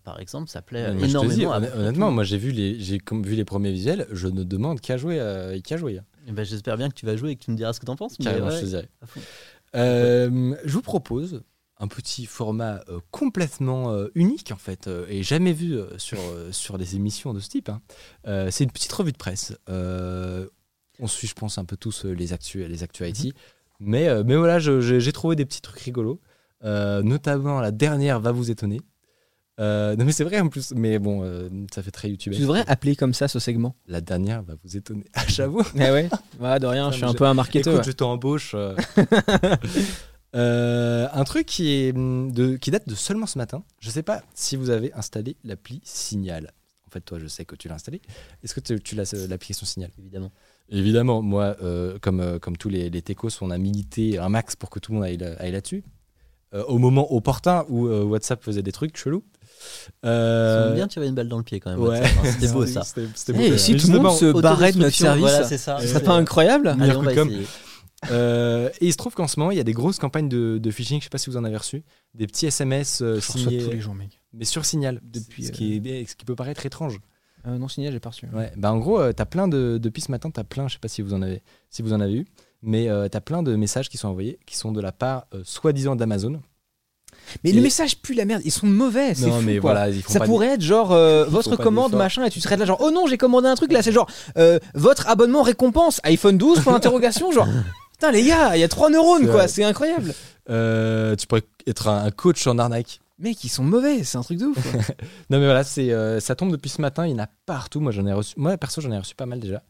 par exemple, ça plaît moi, énormément. dis, honnêtement, moi j'ai vu les j'ai vu les premiers visuels, je ne demande qu'à jouer euh, qu'à jouer. Eh ben, J'espère bien que tu vas jouer et que tu me diras ce que t'en penses. Carrément, ouais, je te dirais. Euh, je vous propose un petit format euh, complètement euh, unique en fait et jamais vu sur, sur des émissions de ce type. hein. C'est une petite revue de presse. On suit, je pense, un peu tous les actus, les actus IT. Mais, mais voilà, j'ai trouvé des petits trucs rigolos. Notamment la dernière va vous étonner. Euh, non mais c'est vrai en plus, mais bon, euh, ça fait très YouTube. Tu devrais appeler comme ça ce segment. La dernière va vous étonner. Ah, j'avoue. Eh ouais. Ouais, de rien, je suis un peu un marketeur. Écoute, je t'embauche. euh. [laughs] Un truc qui, est, de, qui date de seulement ce matin. Je sais pas si vous avez installé l'appli Signal. En fait, toi, je sais que tu l'as installé. Est-ce que tu, tu l'as l'application Signal? Évidemment. Évidemment, moi, comme, comme tous les, les techos, on a milité un max pour que tout le monde aille, là- aille là-dessus. Euh, au moment opportun où euh, WhatsApp faisait des trucs chelous. Ça Euh, m'a bien tiré une balle dans le pied quand même. ouais. C'était beau [laughs] ça. C'était- c'était Eh, beau. et si tout le monde se barrait de notre service, Voilà, c'est ça. ce serait pas incroyable Allez, on va essayer. Euh, et il se trouve qu'en ce moment, il y a des grosses campagnes de, de phishing. Je sais pas si vous en avez reçu. Des petits SMS euh, signés, tous les jours, mec. mais sur Signal. Depuis, ce, qui est, ce qui peut paraître étrange. Euh, non, signal, j'ai pas reçu. Ouais. Bah, en gros, euh, t'as plein de depuis ce matin, t'as plein. Je sais pas si vous en avez, si vous en avez eu, mais euh, t'as plein de messages qui sont envoyés, qui sont de la part euh, soi-disant d'Amazon. Mais Et- le message pue la merde. Ils sont mauvais. C'est Non, fou, mais quoi. voilà, ils font Ça pas pourrait être genre euh, votre commande machin et tu serais là genre oh non j'ai commandé un truc là c'est genre euh, votre abonnement récompense iPhone 12 point [laughs] d'interrogation genre putain les gars il y a trois neurones quoi c'est incroyable Euh, tu pourrais être un, coach en arnaque. mec ils sont mauvais c'est un truc de ouf. [laughs] Non mais voilà, c'est ça tombe depuis ce matin. Il y en a partout. Moi j'en ai reçu. Moi perso j'en ai reçu pas mal déjà.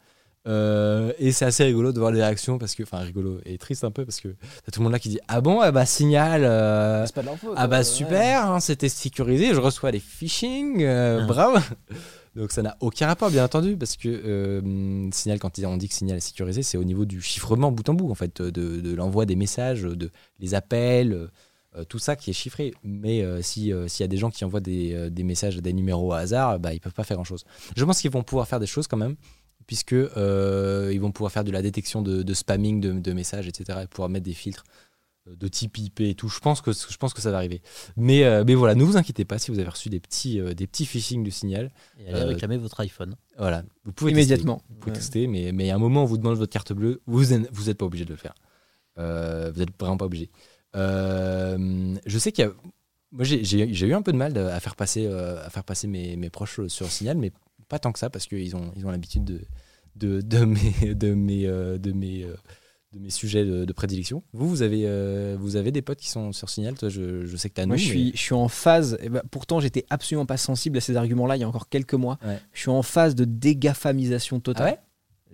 Euh, et c'est assez rigolo de voir les réactions parce que, enfin rigolo et triste un peu parce que t'as tout le monde là qui dit ah bon? Ah bah signal. euh, pas de Ah bah super, hein, c'était sécurisé, je reçois les phishing, euh, Ah. bravo. [laughs] Donc ça n'a aucun rapport bien entendu parce que euh, Signal quand on dit que Signal est sécurisé, c'est au niveau du chiffrement bout en bout en fait, de, de l'envoi des messages, de les appels, euh, tout ça qui est chiffré. Mais euh, si euh, s'il y a des gens qui envoient des, des messages, des numéros au hasard, bah ils peuvent pas faire grand chose. Je pense qu'ils vont pouvoir faire des choses quand même puisque euh, ils vont pouvoir faire de la détection de, de spamming de, de messages, etc. et pouvoir mettre des filtres euh, de type IP et tout. Je pense que, je pense que ça va arriver. Mais, euh, mais voilà, ne vous inquiétez pas si vous avez reçu des petits, euh, des petits phishing du signal. Et allez Euh, réclamer votre iPhone. Voilà, vous pouvez immédiatement Tester, vous pouvez Ouais. tester, mais, mais à un moment, on vous demande votre carte bleue, vous n'êtes vous êtes pas obligé de le faire. Euh, vous n'êtes vraiment pas obligé. Euh, je sais qu'il y a. Moi, j'ai- eu un peu de mal de- à faire passer, euh, à faire passer mes, mes proches sur Signal, mais pas tant que ça, parce qu'ils ont, ils ont l'habitude de, de, de [laughs] mes, de, mes, euh, de, mes, euh, de mes sujets de, de prédilection. Vous, vous avez, euh, vous avez des potes qui sont sur Signal Toi, je, je sais que tu as moi je suis, je suis en phase et bah, pourtant j'étais absolument pas sensible à ces arguments là il y a encore quelques mois Ouais. je suis en phase de dégafamisation Ah totale ouais?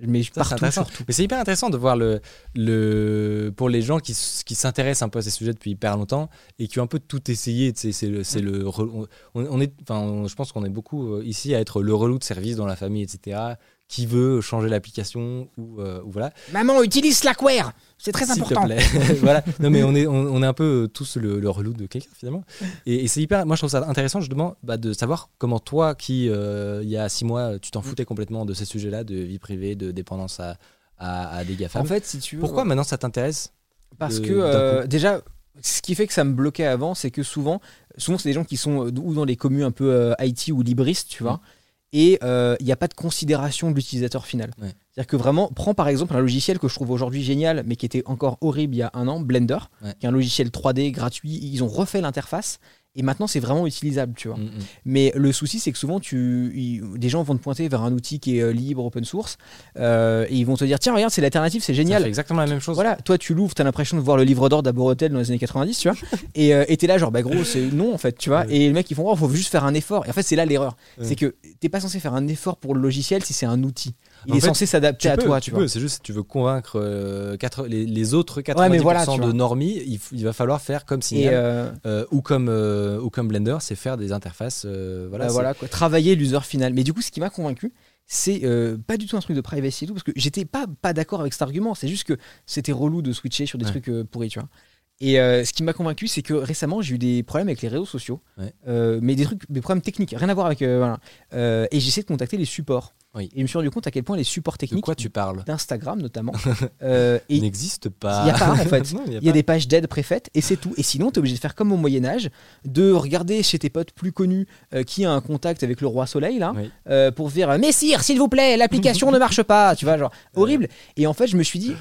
Mais Ça, c'est partout, intéressant. surtout. Mais c'est hyper intéressant de voir le, le pour les gens qui, qui s'intéressent un peu à ces sujets depuis hyper longtemps et qui ont un peu tout essayé. C'est le, c'est le, on, on est, enfin, je pense qu'on est beaucoup euh, ici à être le relou de service dans la famille, etc. Qui veut changer l'application ou, euh, ou voilà. Maman, utilise Slackware C'est très te important. plaît. [laughs] voilà. [laughs] Non, mais on est, on, on est un peu euh, tous le, le relou de quelqu'un finalement. Et, et c'est hyper. Moi, je trouve ça intéressant justement bah, de savoir comment toi, qui euh, il y a six mois, tu t'en foutais complètement de ces sujets-là, de vie privée, de dépendance à, à, à des GAFAM. En fait, si tu veux. Pourquoi maintenant ça t'intéresse Parce de- que euh, déjà, ce qui fait que ça me bloquait avant, c'est que souvent, souvent c'est des gens qui sont euh, ou dans les communes un peu euh, IT ou libristes, tu vois, et euh, il n'y a pas de considération de l'utilisateur final. Ouais. C'est-à-dire que vraiment, prends par exemple un logiciel que je trouve aujourd'hui génial, mais qui était encore horrible il y a un an, Blender, Ouais. qui est un logiciel 3D gratuit. Ils ont refait l'interface. Et maintenant, c'est vraiment utilisable, tu vois. Mm, mm. Mais le souci, c'est que souvent, tu, des gens vont te pointer vers un outil qui est euh, libre, open source, euh, et ils vont te dire tiens, regarde, c'est l'alternative, c'est génial. exactement la même chose. Voilà, toi tu l'ouvres, t'as l'impression de voir le livre d'or d'Aborotel dans les années 90, tu vois, [laughs] et euh, t'es là genre bah gros c'est non en fait, tu vois, et les mecs ils font oh faut juste faire un effort, et en fait c'est là l'erreur, c'est que t'es pas censé faire un effort pour le logiciel si c'est un outil, il En est fait, censé s'adapter à peux, toi, tu, peux, C'est juste si tu veux convaincre euh, quatre- les, les autres 90% Ouais, voilà, de normies, il, va falloir faire comme Signal euh, euh, ou, comme, ou comme Blender, c'est faire des interfaces. voilà, bah, voilà quoi, travailler l'user final. Mais du coup, ce qui m'a convaincu, c'est euh, pas du tout un truc de privacy et tout, parce que j'étais pas, pas d'accord avec cet argument. C'est juste que c'était relou de switcher sur des Ouais. trucs euh, pourris, tu vois. Et euh, ce qui m'a convaincu, c'est que récemment, j'ai eu des problèmes avec les réseaux sociaux, Ouais. Euh, mais des trucs, des problèmes techniques, rien à voir avec. euh, voilà. Euh, et j'ai essayé de contacter les supports. Oui. Et je me suis rendu compte à quel point les supports De techniques quoi tu parles d'Instagram notamment, [laughs] n'existe pas. il y a pas, en fait. [laughs] Il y a y des pages d'aide préfaites et c'est tout. Et sinon, tu es obligé de faire comme au Moyen-Âge, de regarder chez tes potes plus connus qui a un contact avec le roi Soleil, là, Oui. pour dire Messire, s'il vous plaît, l'application [laughs] ne marche pas. Tu vois, genre, horrible. Et en fait, je me suis dit,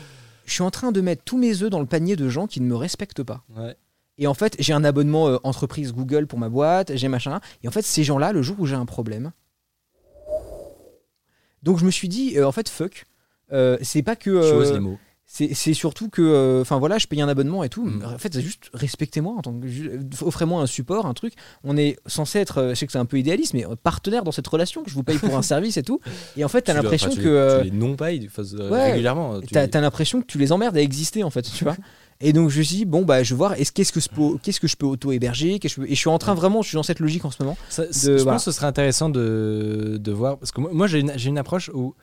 je suis en train de mettre tous mes œufs dans le panier de gens qui ne me respectent pas. Ouais. Et en fait, j'ai un abonnement euh, entreprise Google pour ma boîte, j'ai machin. Et en fait, ces gens-là, le jour où j'ai un problème. Donc je me suis dit, euh, en fait, fuck. Euh, c'est pas que. Les mots. C'est surtout que, euh, enfin voilà, je paye un abonnement et tout. Mm. En fait, c'est juste respectez-moi en tant que, offrez-moi un support, un truc. On est censé être, euh, je sais que c'est un peu idéaliste, mais euh, partenaire dans cette relation. Je vous paye pour un [laughs] service et tout. Et en fait, t'as l'impression que, Tu les euh, ouais, régulièrement. tu t'as les- l'impression que tu les emmerdes à exister en fait, tu vois. [laughs] Et donc je me suis dit bon bah je vais voir est-ce qu'est-ce que je peux qu'est-ce que je peux auto héberger qu'est-ce que je peux- et je suis en train vraiment je suis dans cette logique en ce moment. Ça- de- je voilà. pense que ce serait intéressant de, de voir. Parce que moi, moi, j'ai une, j'ai une approche où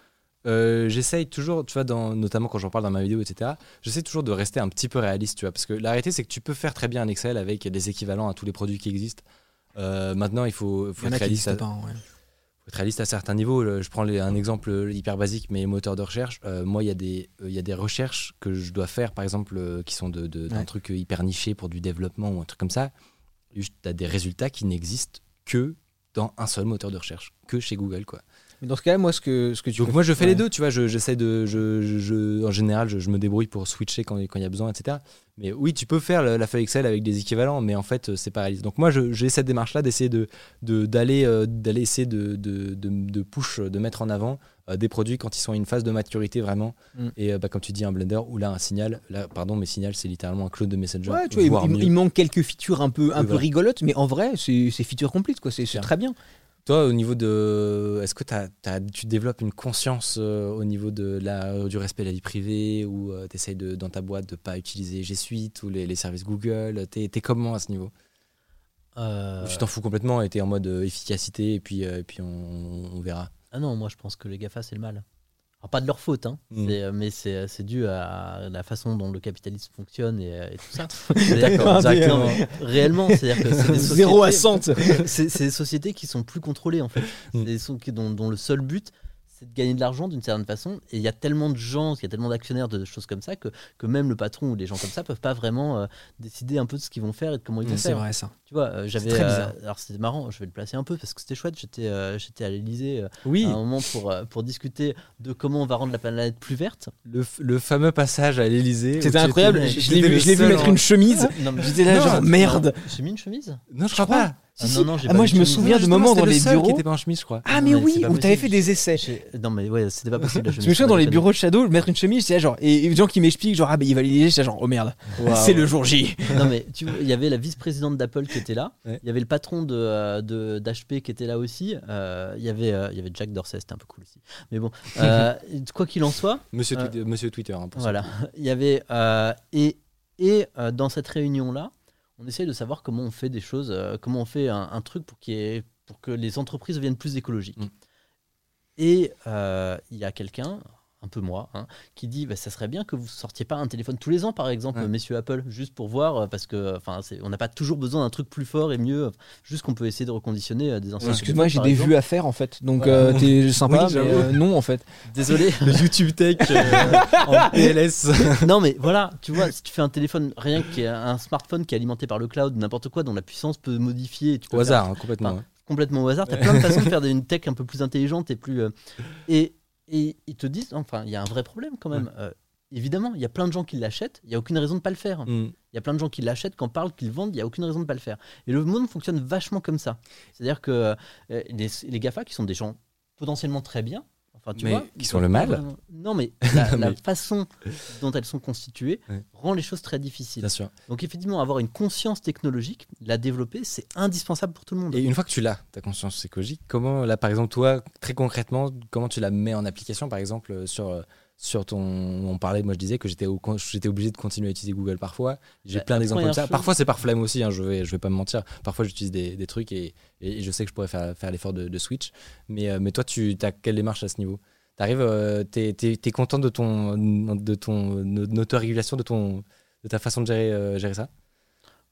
euh, j'essaye toujours, tu vois, dans, notamment quand j'en parle dans ma vidéo, etc., j'essaie toujours de rester un petit peu réaliste, tu vois. Parce que la réalité, c'est que tu peux faire très bien un Excel avec des équivalents à tous les produits qui existent. Euh, maintenant, il faut, faut être réaliste. à- pas. ouais. faut être réaliste à certains niveaux. Je prends les- un exemple hyper basique, mais les moteurs de recherche. Euh, moi, il y, a des, il y a des recherches que je dois faire, par exemple, qui sont de, de- d'un Ouais. truc hyper niché pour du développement ou un truc comme ça. Tu as des résultats qui n'existent que dans un seul moteur de recherche, que chez Google. Quoi. Mais dans ce cas-là, moi ce que ce que tu Donc moi, je fais ouais. les deux, tu vois. je- J'essaie de, je, je- en général, je, me débrouille pour switcher quand quand il y a besoin, etc. Mais oui, tu peux faire la, la feuille Excel avec des équivalents, mais en fait, euh, c'est pas réaliste. Donc moi, j'ai cette démarche-là d'essayer de de- d'aller euh, d'aller essayer de, de, de, de push, de mettre en avant euh, des produits quand ils sont à une phase de maturité vraiment. Mm. Et euh, bah, comme tu dis, un Blender ou là un Signal. Là, pardon, mais Signal, c'est littéralement un clone de Messenger. Ouais, tu vois, il, manque quelques features un peu, un Oui, peu voilà. rigolotes, mais en vrai, c'est feature complete, quoi. C'est très bien. Toi, au niveau de. Est-ce que tu développes une conscience euh, au niveau de la, du respect de la vie privée ou tu essayes de, dans ta boîte de ne pas utiliser G Suite ou les, services Google? T'es es comment à ce niveau? Euh, Tu t'en fous complètement et t'es en mode euh, efficacité et puis, euh, et puis on, on verra. Ah non, moi je pense que les GAFA c'est le mal. Alors, pas de leur faute, hein, Mm. c'est- mais c'est c'est dû à la façon dont le capitalisme fonctionne et, et tout ça. [laughs] Directement. Réellement, c'est-à-dire que c'est des [laughs] Zéro à sociétés- [laughs] 100. c'est c'est des sociétés qui sont plus contrôlées en fait, Mm. C'est des so- qui- dont, dont le seul but c'est de gagner de l'argent d'une certaine façon. Et il y a tellement de gens, il y a tellement d'actionnaires de choses comme ça que, que même le patron ou les gens comme ça peuvent pas vraiment euh, décider un peu de ce qu'ils vont faire et de comment ils vont C'est faire. vrai ça. Tu vois, euh, j'avais. euh, alors c'était marrant, je vais le placer un peu parce que c'était chouette. J'étais j'étais à l'Elysée Oui, à un moment pour, pour discuter de comment on va rendre la planète plus verte. le, le fameux passage à l'Elysée. C'était incroyable. Je, Je l'ai vu, mettre une chemise. Non, mais- J'étais là, Non, genre, merde. J'ai mis une chemise? Non, je crois pas. Ah, Si, non, si. non, j'ai Ah, pas moi, je me souviens de moments dans le les seul qui bureaux. était pas en chemise, je crois. Ah, Non, mais mais oui, c'est où t'avais fait des essais. Non, mais ouais, c'était pas possible. la Je [laughs] me souviens dans les bureaux de Shadow, mettre une chemise, c'est genre, et des gens qui m'expliquent, genre, ah, bah, il va l'Élysée, j'étais genre, oh merde, [laughs] c'est le jour J. Non, mais tu vois, il y avait la vice-présidente d'Apple qui était là. Ouais. Il y avait le patron de, euh, de- d'HP qui était là aussi. Euh, il, y avait, euh, il y avait Jack Dorsey, c'était un peu cool aussi. Mais bon, [laughs] quoi qu'il en soit, Monsieur, Twitter, Monsieur Twitter. hein, pour ça. voilà. Il y avait. et et dans cette réunion-là, on essaye de savoir comment on fait des choses, euh, comment on fait un, un truc pour, ait- pour que les entreprises deviennent plus écologiques. Mm. Et euh, il y a quelqu'un, un peu moi, hein, qui dit bah, ça serait bien que vous sortiez pas un téléphone tous les ans, par exemple, Ouais. messieurs Apple, juste pour voir, euh, parce que enfin, c'est- on n'a pas toujours besoin d'un truc plus fort et mieux, juste qu'on peut essayer de reconditionner euh, des anciens. Excuse-moi, j'ai des exemple. vues à faire en fait. Donc euh, t'es sympa, Oui, mais j'avoue. euh, non en fait. Désolé. Le YouTube Tech euh, [laughs] en PLS. [laughs] non mais voilà, tu vois, si tu fais un téléphone, rien qui est un smartphone qui est alimenté par le cloud, n'importe quoi, dont la puissance peut modifier, et tu peux Au faire hasard, hein, complètement. Enfin, complètement au hasard. Tu as plein de façons de faire une tech un peu plus intelligente et plus. euh, et, et ils te disent, enfin, il y a un vrai problème quand même. Euh, évidemment, il y a plein de gens qui l'achètent, il n'y a aucune raison de pas le faire. Il Mm. y a plein de gens qui l'achètent, qu'en parlent, qui le vendent, il n'y a aucune raison de pas le faire. Et le monde fonctionne vachement comme ça. C'est-à-dire que euh, les, les GAFA, qui sont des gens potentiellement très bien, enfin, tu Mais vois, qui sont ont le mal. vraiment- Non, mais [laughs] la, la Mais- façon dont elles sont constituées Ouais. rend les choses très difficiles. Bien sûr. Donc, effectivement, avoir une conscience technologique, la développer, c'est indispensable pour tout le monde. Et une fois que tu l'as, ta conscience écologique, comment, là, par exemple, toi, très concrètement, comment tu la mets en application, par exemple, euh, sur, euh, sur ton. On parlait, moi, je disais que j'étais au- j'étais obligé de continuer à utiliser Google parfois. J'ai plein d'exemples comme ça. chose- Parfois, c'est par flemme aussi, hein, je, vais, je vais pas me mentir. Parfois, j'utilise des, des trucs et, et je sais que je pourrais faire, faire l'effort de, de switch. Mais, euh, mais toi, tu as quelle démarche à ce niveau? T'arrives, euh, t'es es, content de ton, de ton de notre-régulation, de, ton, de ta façon de gérer, euh, gérer ça?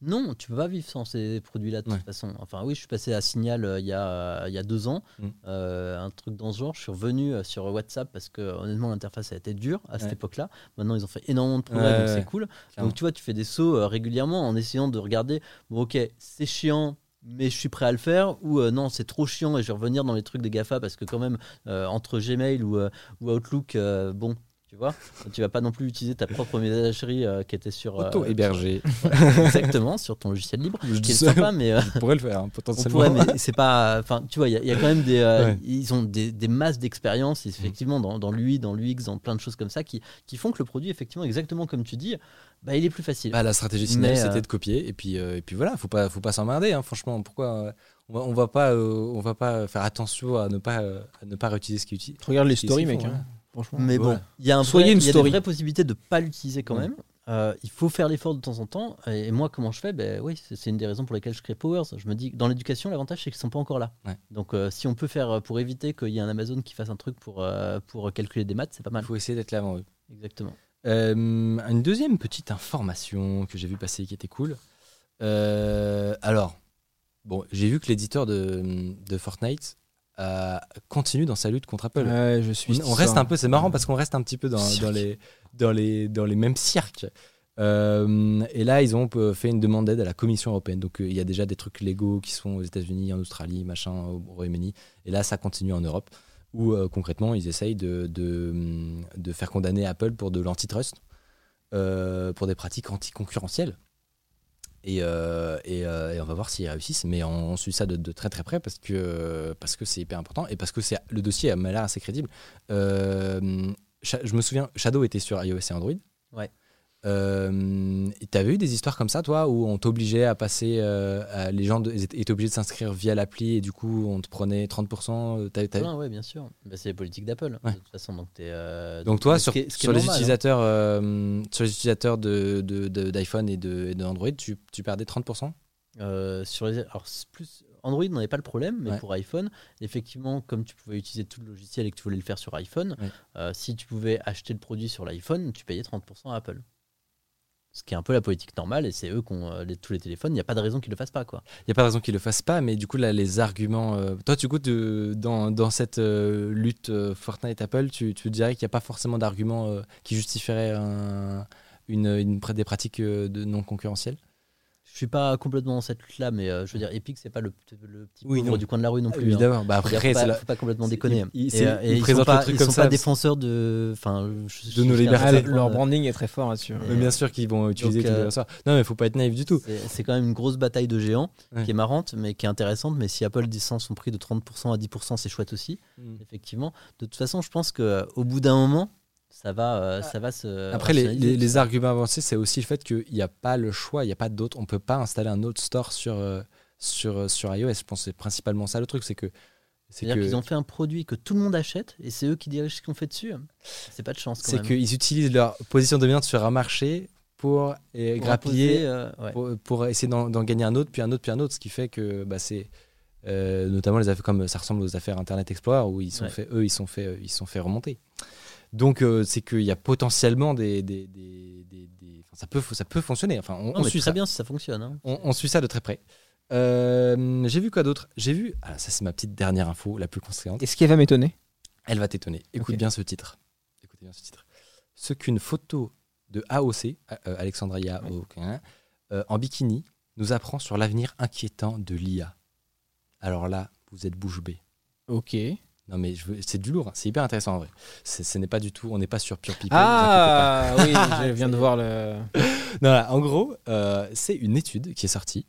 Non, tu peux pas vivre sans ces produits-là de Ouais. toute façon. Enfin, oui, je suis passé à Signal euh, il y, a, il y a deux ans, Mm. euh, un truc dans ce genre. Je suis revenu euh, sur WhatsApp parce que honnêtement, l'interface a été dure à cette époque-là. Maintenant, ils ont fait énormément de progrès, Ouais, donc c'est cool. clairement. Donc, tu vois, tu fais des sauts euh, régulièrement en essayant de regarder, bon, ok, c'est chiant. Mais je suis prêt à le faire, ou euh, non, c'est trop chiant et je vais revenir dans les trucs des GAFA parce que, quand même, euh, entre Gmail ou, euh, ou Outlook, euh, bon, tu vois, tu vas pas non plus utiliser ta propre messagerie euh, qui était sur. euh, Auto-hébergé. [laughs] Exactement, sur ton logiciel libre. Je Qui dis est ça. sympa, mais euh, Je pourrais le faire, hein, on potentiellement. pourrait, mais c'est pas. Enfin, tu vois, il y, a- il y a quand même des. euh, Ouais. Ils ont des, des masses d'expérience, effectivement, dans, dans l'UI, dans l'UX, dans plein de choses comme ça, qui, qui font que le produit, effectivement, exactement comme tu dis, bah, il est plus facile. Bah, la stratégie Signal, Mais, c'était euh, de copier. Et puis, euh, et puis voilà, faut pas, faut pas s'emmerder. Hein, franchement, pourquoi on va, on va pas, euh, on va pas faire attention à ne pas, euh, à ne pas réutiliser ce qu'ils utilisent. Regarde les stories, font, mec. voilà. hein. Franchement. mais bon, il y a, un Soyez vrai- une il y a story. des vraies possibilités de ne pas l'utiliser quand Ouais. même. Euh, il faut faire l'effort de temps en temps. Et moi, comment je fais? Ben, Oui, c'est une des raisons pour lesquelles je crée Powers. Je me dis que dans l'éducation, l'avantage, c'est qu'ils ne sont pas encore là. Ouais. Donc, euh, si on peut faire euh, pour éviter qu'il y ait un Amazon qui fasse un truc pour, euh, pour calculer des maths, c'est pas Il mal. faut essayer d'être là avant eux. Exactement. Euh, une deuxième petite information que j'ai vu passer qui était cool. Euh, alors, bon, j'ai vu que l'éditeur de, de Fortnite euh, continue dans sa lutte contre Apple. Ouais, je suis. on, on reste un peu, c'est marrant parce qu'on reste un petit peu dans, dans les, dans, les, dans les mêmes cirques. Euh, et là, ils ont euh, fait une demande d'aide à la Commission européenne. Donc, euh, il y a déjà des trucs légaux qui sont aux États-Unis, en Australie, machin, au Royaume-Uni. Et là, ça continue en Europe, où euh, concrètement, ils essayent de, de, de faire condamner Apple pour de l'antitrust, pour des pratiques anticoncurrentielles. Et, euh, euh, et on va voir s'ils réussissent, mais on, suit ça de, de très très près parce que parce que c'est hyper important et parce que c'est le dossier m'a l'air assez crédible. Euh, je me souviens, Shadow était sur iOS et Android. Ouais. Euh, T'avais eu des histoires comme ça, toi, où on t'obligeait à passer, euh, à- les gens de- étaient obligés de s'inscrire via l'appli et du coup on te prenait 30%. euh, t'avais- t'avais- Ouais, ouais, bien sûr. Bah, c'est les politiques d'Apple, Ouais. de toute façon. Donc, t'es, euh, Donc toi, sur, est- qui est sur les normal, hein. utilisateurs, euh, sur les utilisateurs de, de- de- d'iPhone et, de, d'Android, tu, tu perdais 30% Euh, sur les, alors plus Android n'en avait pas le problème, mais Ouais. pour iPhone, effectivement, comme tu pouvais utiliser tout le logiciel et que tu voulais le faire sur iPhone, Ouais. euh, si tu pouvais acheter le produit sur l'iPhone, tu payais 30% à Apple. Ce qui est un peu la politique normale, et c'est eux qui ont euh, tous les téléphones. Il n'y a pas de raison qu'ils le fassent pas. Il n'y a pas de raison qu'ils le fassent pas, mais du coup, là, les arguments. euh, toi, du coup, de- dans, dans cette euh, lutte Fortnite-Apple, tu, tu dirais qu'il n'y a pas forcément d'arguments qui justifieraient un- une, des pratiques de non concurrentielles Je suis pas complètement dans cette lutte-là, mais euh, je veux dire, Epic, c'est pas le, le petit Oui, pauvre du coin de la rue non plus. hein. Évidemment. Bah, Faut dire, après, faut c'est pas, la- faut pas complètement déconner. il- il- Et, euh, et il ils, présente sont pas, ils comme sont ça, pas défenseurs de, enfin, je- De nos libertés. Ah, leur branding est très fort là-dessus. Mais bien sûr qu'ils vont utiliser Donc, tous les euh, ressorts. Non, mais il faut pas être naïf du tout. C'est c'est quand même une grosse bataille de géants Ouais. qui est marrante, mais qui est intéressante. Mais si Apple descend son prix de 30% à 10%, c'est chouette aussi, Mm. effectivement. De toute façon, je pense qu'au bout d'un moment, ça va, euh, ça va se. Après, les, arguments avancés, c'est aussi le fait qu'il n'y a pas le choix, il n'y a pas d'autre. On peut pas installer un autre store sur, euh, sur, euh, sur iOS. Je pense que c'est principalement ça le truc, c'est que. c'est C'est-à-dire qu'ils ont fait un produit que tout le monde achète et c'est eux qui dirigent ce qu'on fait dessus. C'est pas de chance C'est qu'ils utilisent leur position dominante sur un marché pour, Pour grappiller, imposer, euh, ouais. pour, pour essayer d'en gagner un autre, puis un autre, puis un autre, ce qui fait que bah, c'est euh, notamment les affaires comme ça ressemble aux affaires Internet Explorer où ils sont Ouais. fait, eux, ils sont fait, ils sont fait remonter. Donc euh, c'est qu'il y a potentiellement des, des, des- des- des- enfin, ça peut, ça peut fonctionner. Enfin, on, Non, on mais suit très ça. bien si ça fonctionne. hein. On, on suit ça de très près. Euh, j'ai vu quoi d'autre? J'ai vu, ah, ça c'est ma petite dernière info, la plus conséquente. Et ce qui va m'étonner, Elle va t'étonner. Écoute bien ce titre. Écoutez bien ce titre. Ce qu'une photo de AOC, euh, Alexandria Ouais. Euh, en bikini, nous apprend sur l'avenir inquiétant de l'IA. Alors là, vous êtes bouche bée. ok. Non mais veux- c'est du lourd, hein. c'est hyper intéressant en vrai. Ce n'est pas du tout, on n'est pas sur Pure People. Ah oui, [laughs] je viens de voir le. Non, là, en gros, euh, c'est une étude qui est sortie.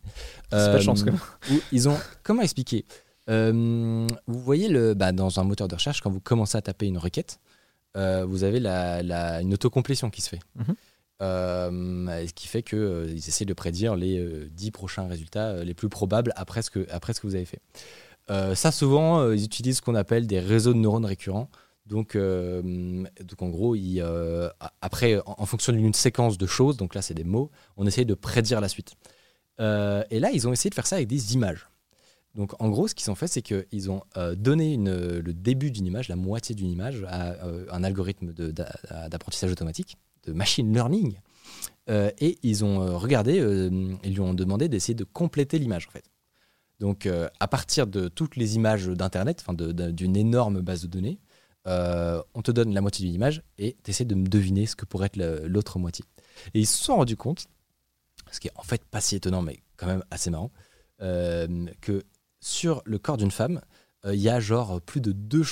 C'est pas de chance, Euh, où ils ont comment expliquer Euh, Vous voyez le bah, dans un moteur de recherche quand vous commencez à taper une requête, vous avez la, la- une autocomplétion qui se fait, Mhm. Euh, ce qui fait que euh, ils essaient de prédire les euh, 10 prochains résultats les plus probables après ce que après ce que vous avez fait. Euh, ça souvent euh, ils utilisent ce qu'on appelle des réseaux de neurones récurrents. Donc, euh, donc en gros, après, en, fonction d'une séquence de choses, donc là c'est des mots, on essaye de prédire la suite. Et là, ils ont essayé de faire ça avec des images. Donc en gros, ce qu'ils ont fait, c'est qu'ils ont donné le début d'une image, la moitié d'une image, à un algorithme d'apprentissage automatique, de machine learning. Et ils ont regardé, ils lui ont demandé d'essayer de compléter l'image en fait. Donc euh, à partir de toutes les images d'Internet, d'une énorme base de données, euh, on te donne la moitié d'une image et tu essaies de me deviner ce que pourrait être l'autre moitié. Et ils se sont rendus compte, ce qui est en fait pas si étonnant mais quand même assez marrant, euh, que sur le corps d'une femme, il y a genre plus de, deux,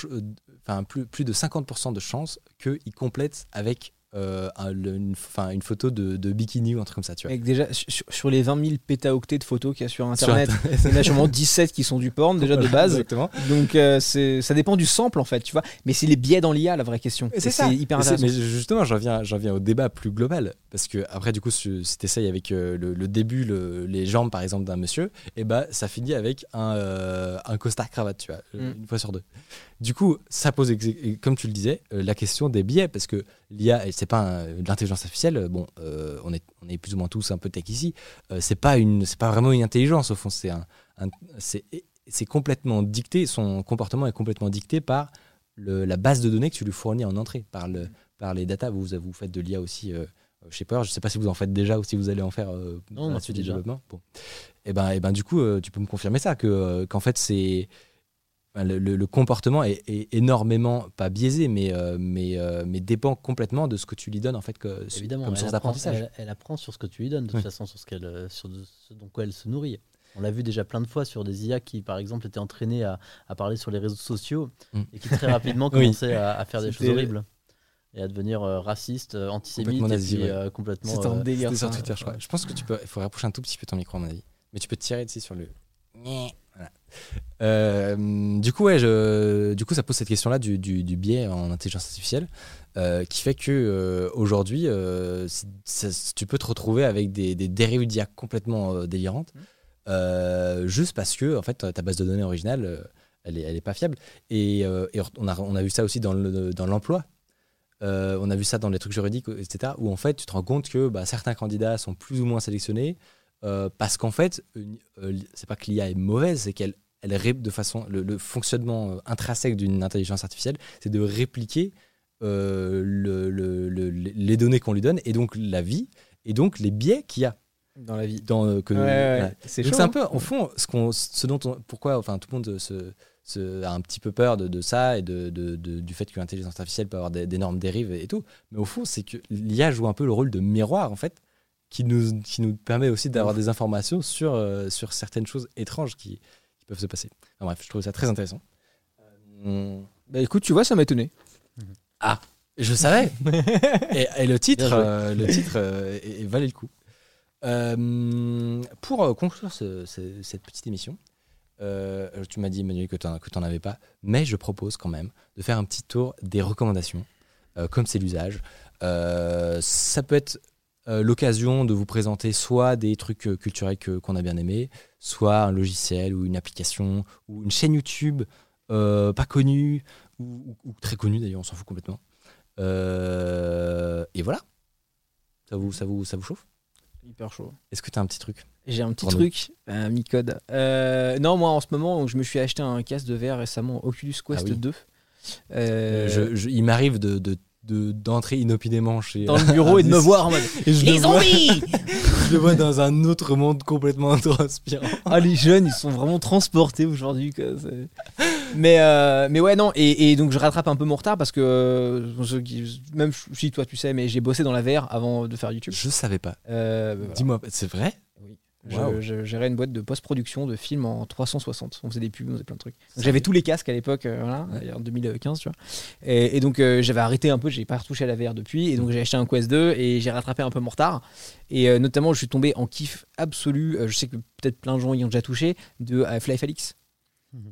plus de 50% de chances qu'il complète avec euh, une, photo de, de bikini ou un truc comme ça. Tu vois. Mec, déjà, sur, sur les 20 000 pétaoctets de photos qu'il y a sur Internet, Sur il y en a sûrement 17 qui sont du porn déjà de base. Exactement. Donc euh, ça dépend du sample en fait, tu vois. Mais c'est les biais dans l'IA la vraie question. C'est hyper intéressant. Mais justement, j'en viens, viens au débat plus global. Parce que, après, du coup, si si t'essayes avec euh, le, le début, le- les jambes, par exemple, d'un monsieur, et bah, ça finit avec un, un costard cravate, tu vois, Mm. une fois sur deux. Du coup, ça pose, comme tu le disais, euh, la question des biais. Parce que l'IA, c'est pas l'intelligence artificielle. Bon, euh, on, est, on est plus ou moins tous un peu tech ici. Euh, c'est pas, une- c'est pas vraiment une intelligence, au fond. C'est un, un- c'est complètement dicté, son comportement est complètement dicté par le- la base de données que tu lui fournis en entrée, par, le, par les datas. Vous, vous faites de l'IA aussi euh, chez Power. Je sais pas si vous en faites déjà ou si vous allez en faire euh, Non, la suite du développement. Bon. Et ben, et ben, du coup, euh, tu peux me confirmer ça, que, euh, qu'en fait, c'est. Le, le- le comportement est, est énormément, pas biaisé, mais, euh, mais, euh, mais dépend complètement de ce que tu lui donnes en fait que, Évidemment, comme source d'apprentissage. elle, elle apprend sur ce que tu lui donnes, de toute Oui. façon, sur ce, qu'elle, euh, sur ce dont elle se nourrit. On l'a vu déjà plein de fois sur des IA qui, par exemple, étaient entraînés à, à parler sur les réseaux sociaux Mm. et qui très rapidement [laughs] Oui. commençaient à, à faire des choses horribles et à devenir euh, racistes, euh, antisémites Complètement et nazi, puis ouais. euh, complètement. C'est un délire. C'était sur. Twitter, je crois. Je pense que tu peux. Il faut rapprocher un tout petit peu ton micro, à mon avis. Mais tu peux tirer dessus sur le. Euh, du coup, ouais, je, du coup, ça pose cette question-là du, du, du biais en intelligence artificielle, euh, qui fait que euh, aujourd'hui, tu peux te retrouver avec des, des dérives d'IA complètement délirantes, euh, juste parce que en fait, ta base de données originale, elle est, elle est pas fiable. Et, et on, a, on a vu ça aussi dans le- dans l'emploi. On a vu ça dans les trucs juridiques, etc. Où en fait, tu te rends compte que bah, certains candidats sont plus ou moins sélectionnés euh, parce qu'en fait, euh, c'est pas que l'IA est mauvaise, c'est qu'elle elle de façon le, le fonctionnement euh, intrinsèque d'une intelligence artificielle, c'est de répliquer euh, le- le- le- les données qu'on lui donne et donc la vie et donc les biais qu'il y a Dans la vie. dans euh, que Ouais, ouais, c'est Donc chaud. c'est un hein. peu, au fond, ce, qu'on, ce dont on, pourquoi, enfin, tout le monde se, se- a un petit peu peur de, de ça et de, de- de- du fait que l'intelligence artificielle peut avoir d'énormes dérives et tout. Mais au fond, c'est que l'IA joue un peu le rôle de miroir, en fait, qui nous, qui nous permet aussi d'avoir des informations sur, euh, sur certaines choses étranges qui, qui peuvent se passer. Enfin, bref, je trouve ça très intéressant. Euh, Bah écoute, tu vois, ça m'a étonné. je savais. [laughs] et, et le titre, Bien joué. euh, le titre euh, et- et valait le coup. Euh, pour euh, conclure ce- ce- cette petite émission, euh, tu m'as dit, Emmanuel, que tu n'en avais pas, mais je propose quand même de faire un petit tour des recommandations euh, comme c'est l'usage. Euh, ça peut être euh, l'occasion de vous présenter soit des trucs euh, culturels que- qu'on a bien aimés, soit un logiciel ou une application ou une chaîne YouTube euh, pas connue ou, ou- ou très connue d'ailleurs, on s'en fout complètement. Euh, et voilà. Ça vous, ça vous, ça vous chauffe? Hyper chaud. Est-ce que tu as un petit truc? J'ai un petit truc, un mi-code. Non, moi en ce moment, je me suis acheté un casque de VR récemment, Oculus Quest Ah oui. 2. Euh, Je- je- Il m'arrive de, de- de- d'entrer inopinément chez dans le [laughs] bureau et de me voir en mode Les zombies [laughs] je le vois dans un autre monde complètement transpirant. Ah, les jeunes, ils sont vraiment transportés aujourd'hui. Mais, euh, mais ouais, non. Et, et donc, je rattrape un peu mon retard parce que, euh, même si toi, tu sais, mais j'ai bossé dans la VR avant de faire YouTube. Je savais pas. Euh, bah, voilà. Dis-moi, c'est vrai? Je, Waouh. je gérais une boîte de post-production de films en 360. On faisait des pubs, on faisait plein de trucs. J'avais tous les casques à l'époque, euh, voilà, en 2015, tu vois. Et, et donc euh, j'avais arrêté un peu, j'ai pas retouché à la VR depuis. Et donc j'ai acheté un Quest 2 et j'ai rattrapé un peu mon retard. Et euh, notamment, je suis tombé en kiff absolu. je sais que peut-être plein de gens y ont déjà touché de Fly Felix.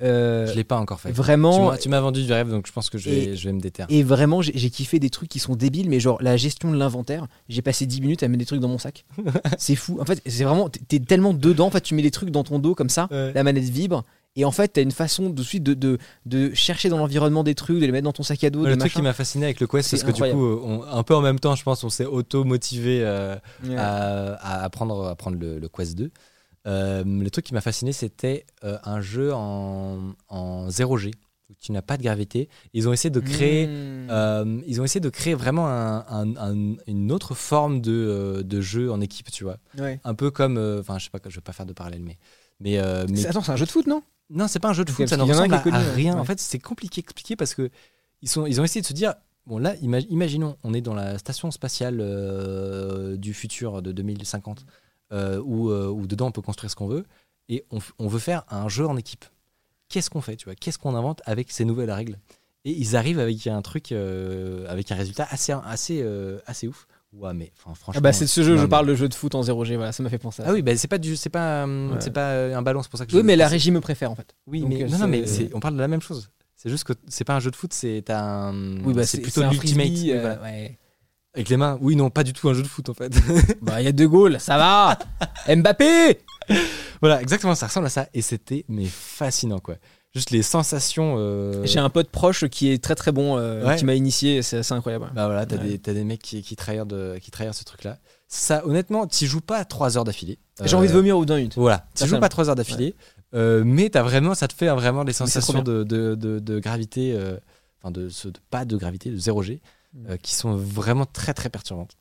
Euh, Je l'ai pas encore fait. Vraiment. Tu m'as vendu du rêve, donc je pense que je vais, Et- je vais me déterre. Et vraiment, j'ai kiffé des trucs qui sont débiles, mais genre la gestion de l'inventaire, j'ai passé 10 minutes à mettre des trucs dans mon sac. [laughs] c'est fou. En fait, c'est vraiment, t'es- tellement dedans, en fait, tu mets les trucs dans ton dos comme ça, Ouais. la manette vibre, et en fait, t'as une façon de suite de, de, de chercher dans l'environnement des trucs, de les mettre dans ton sac à dos, le truc qui m'a fasciné avec le Quest, C'est que du coup, on- un peu en même temps, je pense, on s'est auto-motivé euh, Ouais. à, à apprendre, à prendre le, le Quest 2. Euh, le truc qui m'a fasciné, c'était euh, un jeu en, en 0G, où tu n'as pas de gravité. Ils ont essayé de créer, Mmh. euh, ils ont essayé de créer vraiment un- un- un- une autre forme de, de jeu en équipe, tu vois. Ouais. Un peu comme, enfin, je sais pas, je vais pas faire de parallèle, mais, mais, Attends, c'est un jeu de foot, non? Non, c'est pas un jeu de foot, ça ne ressemble à, à rien. Ouais. En fait, c'est compliqué à expliquer parce que ils, sont, ils ont essayé de se dire bon, là, ima- imaginons, on est dans la station spatiale du futur de 2050 euh, où, euh, où dedans on peut construire ce qu'on veut et on, veut faire un jeu en équipe. Qu'est-ce qu'on fait, tu vois? Qu'est-ce qu'on invente avec ces nouvelles règles? Et ils arrivent avec un truc, euh, avec un résultat assez, assez, euh, assez ouf. Ouais, mais enfin, franchement. Ah bah c'est ce jeu, je mais- parle de jeu de foot en 0G, voilà, ça m'a fait penser à ça. Ah oui, bah, c'est pas du, c'est pas, euh, Ouais. c'est pas euh, un ballon, c'est pour ça que je. Oui, mais la régie me préfère en fait. oui, Donc, mais euh, non, non, mais on parle de la même chose. C'est juste que c'est pas un jeu de foot, c'est un. Oui, bah c'est plutôt l'ultimate. euh, voilà. ouais. Avec les mains. Oui, non, pas du tout un jeu de foot en fait. [laughs] Bah, il y a De Gaulle, ça va [laughs] Mbappé voilà, exactement, ça ressemble à ça. Et c'était mais fascinant quoi. Juste les sensations. euh, J'ai un pote proche qui est très très bon, euh, Ouais. qui m'a initié, c'est assez incroyable. Bah voilà, t'as Ouais. des, t'as des mecs qui, qui trahirent de, qui trahirent ce truc-là. Ça, honnêtement, tu joues pas 3 heures d'affilée. J'ai envie de Euh, vomir au bout d'un minute. Voilà, tu joues pas 3 heures d'affilée, euh, mais t'as vraiment, ça te fait vraiment des c'est trop sensations de, de, de- de gravité, euh, enfin de, ce- de- pas de gravité, de 0G, Mm. euh, qui sont vraiment très très perturbantes.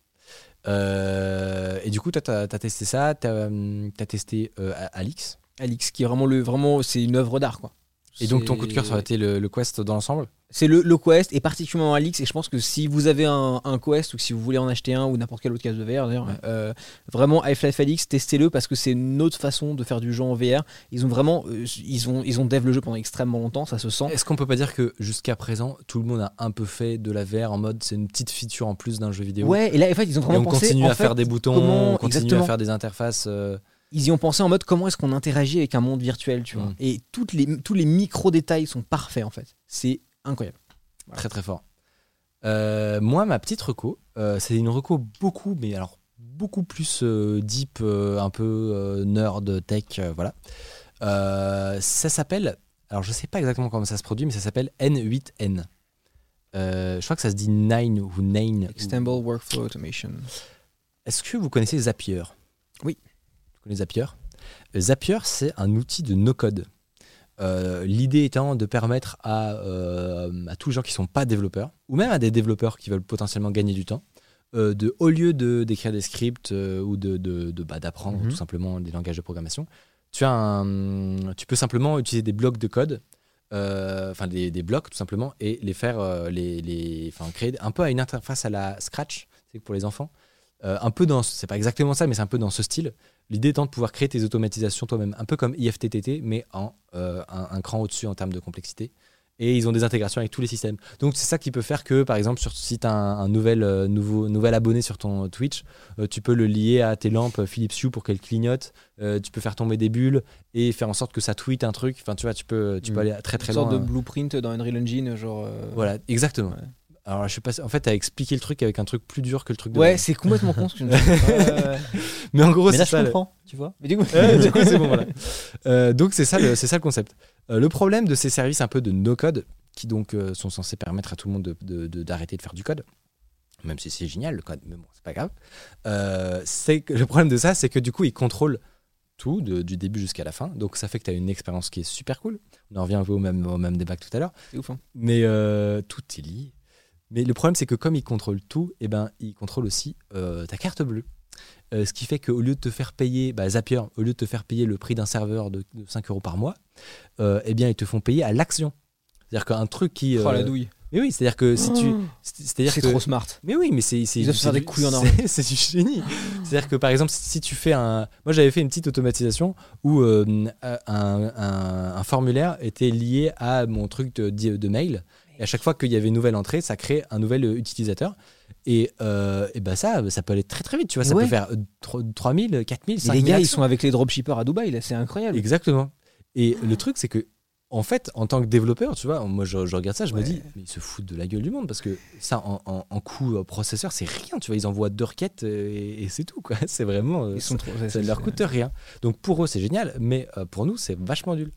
Euh, et du coup, toi, t'as as testé ça, t'as as testé euh, Alix? Alix, qui est vraiment le, vraiment, c'est une œuvre d'art quoi. Et donc, ton coup de cœur, ça aurait été le, le Quest dans l'ensemble? C'est le, le Quest et particulièrement Alix. Et je pense que si vous avez un, un Quest ou que si vous voulez en acheter un ou n'importe quel autre casque de VR, d'ailleurs, Ouais. euh, vraiment Half-Life Alix, testez-le parce que c'est une autre façon de faire du jeu en VR. Ils ont vraiment, euh, ils ont, ils ont dev le jeu pendant extrêmement longtemps, ça se sent. Est-ce qu'on peut pas dire que jusqu'à présent, tout le monde a un peu fait de la VR en mode c'est une petite feature en plus d'un jeu vidéo? Ouais, et là en fait ils ont Et vraiment on pensé. continue en à faire des boutons, comment- on continue exactement. à faire des interfaces. euh, Ils y ont pensé en mode comment est-ce qu'on interagit avec un monde virtuel, tu vois. Mm. Et toutes les, tous les micro détails sont parfaits en fait. C'est incroyable. Très très fort. Euh, moi, ma petite reco, euh, c'est une reco beaucoup, mais alors beaucoup plus euh, deep, un peu nerd, tech, voilà. Ça s'appelle, alors je sais pas exactement comment ça se produit, mais ça s'appelle N8N. Euh, je crois que ça se dit Nine ou Nine. Extendable Workflow Automation. Est-ce que vous connaissez Zapier? Oui. Zapier Euh, Zapier, c'est un outil de no-code. Euh, L'idée étant de permettre à, euh, à tous les gens qui ne sont pas développeurs, ou même à des développeurs qui veulent potentiellement gagner du temps, euh, de, au lieu de- d'écrire des scripts ou de, de- de- bah, d'apprendre Mhm. tout simplement des langages de programmation, tu, as un- tu peux simplement utiliser des blocs de code, enfin des, des blocs tout simplement, et les faire, les, les, créer un peu à une interface à la Scratch, c'est pour les enfants. Euh, un peu dans, c'est pas exactement ça, mais c'est un peu dans ce style. L'idée étant de pouvoir créer tes automatisations toi-même, un peu comme IFTTT, mais en euh, un, un cran au-dessus en termes de complexité. Et ils ont des intégrations avec tous les systèmes. Donc c'est ça qui peut faire que, par exemple, sur, si tu as un, un nouvel, euh, nouveau, nouvel abonné sur ton Twitch, tu peux le lier à tes lampes Philips Hue pour qu'elles clignotent. Tu peux faire tomber des bulles et faire en sorte que ça tweet un truc. Enfin, tu vois, tu peux, tu peux Mm. aller très très Une sorte loin. de blueprint dans Unreal Engine, genre. Voilà, exactement. Ouais. Alors, je sais pas. En fait, t'as expliqué le truc avec un truc plus dur que le truc de. Ouais, c'est complètement con ce que je me dis. [laughs] Mais en gros, Mais là, c'est je ça. le- comprends, tu vois. Mais du coup, [laughs] Ouais, du coup, c'est bon, voilà. [laughs] Euh, donc, c'est ça, le- ça le concept. Euh, le problème de ces services un peu de no-code, qui donc euh, sont censés permettre à tout le monde d'arrêter de, de- d'arrêter de faire du code, même si c'est génial le code, mais bon, c'est pas grave. C'est le problème de ça, c'est que du coup, ils contrôlent tout, de- du début jusqu'à la fin. Donc, ça fait que tu as une expérience qui est super cool. On en revient un peu au même, au même débat que tout à l'heure. c'est ouf. hein. Mais euh, tout est lié. Mais le problème, c'est que comme ils contrôlent tout, eh ben, ils contrôlent aussi euh, ta carte bleue. Euh, ce qui fait qu'au lieu de te faire payer, bah, Zapier, au lieu de te faire payer le prix d'un serveur de, de 5 euros par mois, euh, eh bien, ils te font payer à l'action. C'est-à-dire qu'un truc qui. Oh la douille. Mais oui, c'est-à-dire que si tu. C'est-à-dire C'est que. trop smart. Mais oui, mais c'est c'est Ils doivent c'est faire des couilles en [laughs] or. c'est- C'est du génie. C'est-à-dire que par exemple, si tu fais un, moi j'avais fait une petite automatisation où euh, un, un- un formulaire était lié à mon truc de, de mail. Et à chaque fois qu'il y avait une nouvelle entrée, ça crée un nouvel euh, utilisateur. Et, euh, et ben ça, ça peut aller très très vite. Tu vois, ça Ouais. peut faire euh, tro- 3000, 4000, Mais 5000. les gars, ils sont avec les dropshippers à Dubaï, là, c'est incroyable. Exactement. Et le truc, c'est que, en fait, en tant que développeur, tu vois, moi je, je regarde ça, je me dis, mais ils se foutent de la gueule du monde parce que ça, en, en, en coût euh, processeur, c'est rien. Tu vois, ils envoient deux requêtes euh, et, et c'est tout, quoi. [laughs] C'est vraiment. Ils sont trop. ça ne leur coûte rien. Donc pour eux, c'est génial, mais pour nous, c'est vachement nul.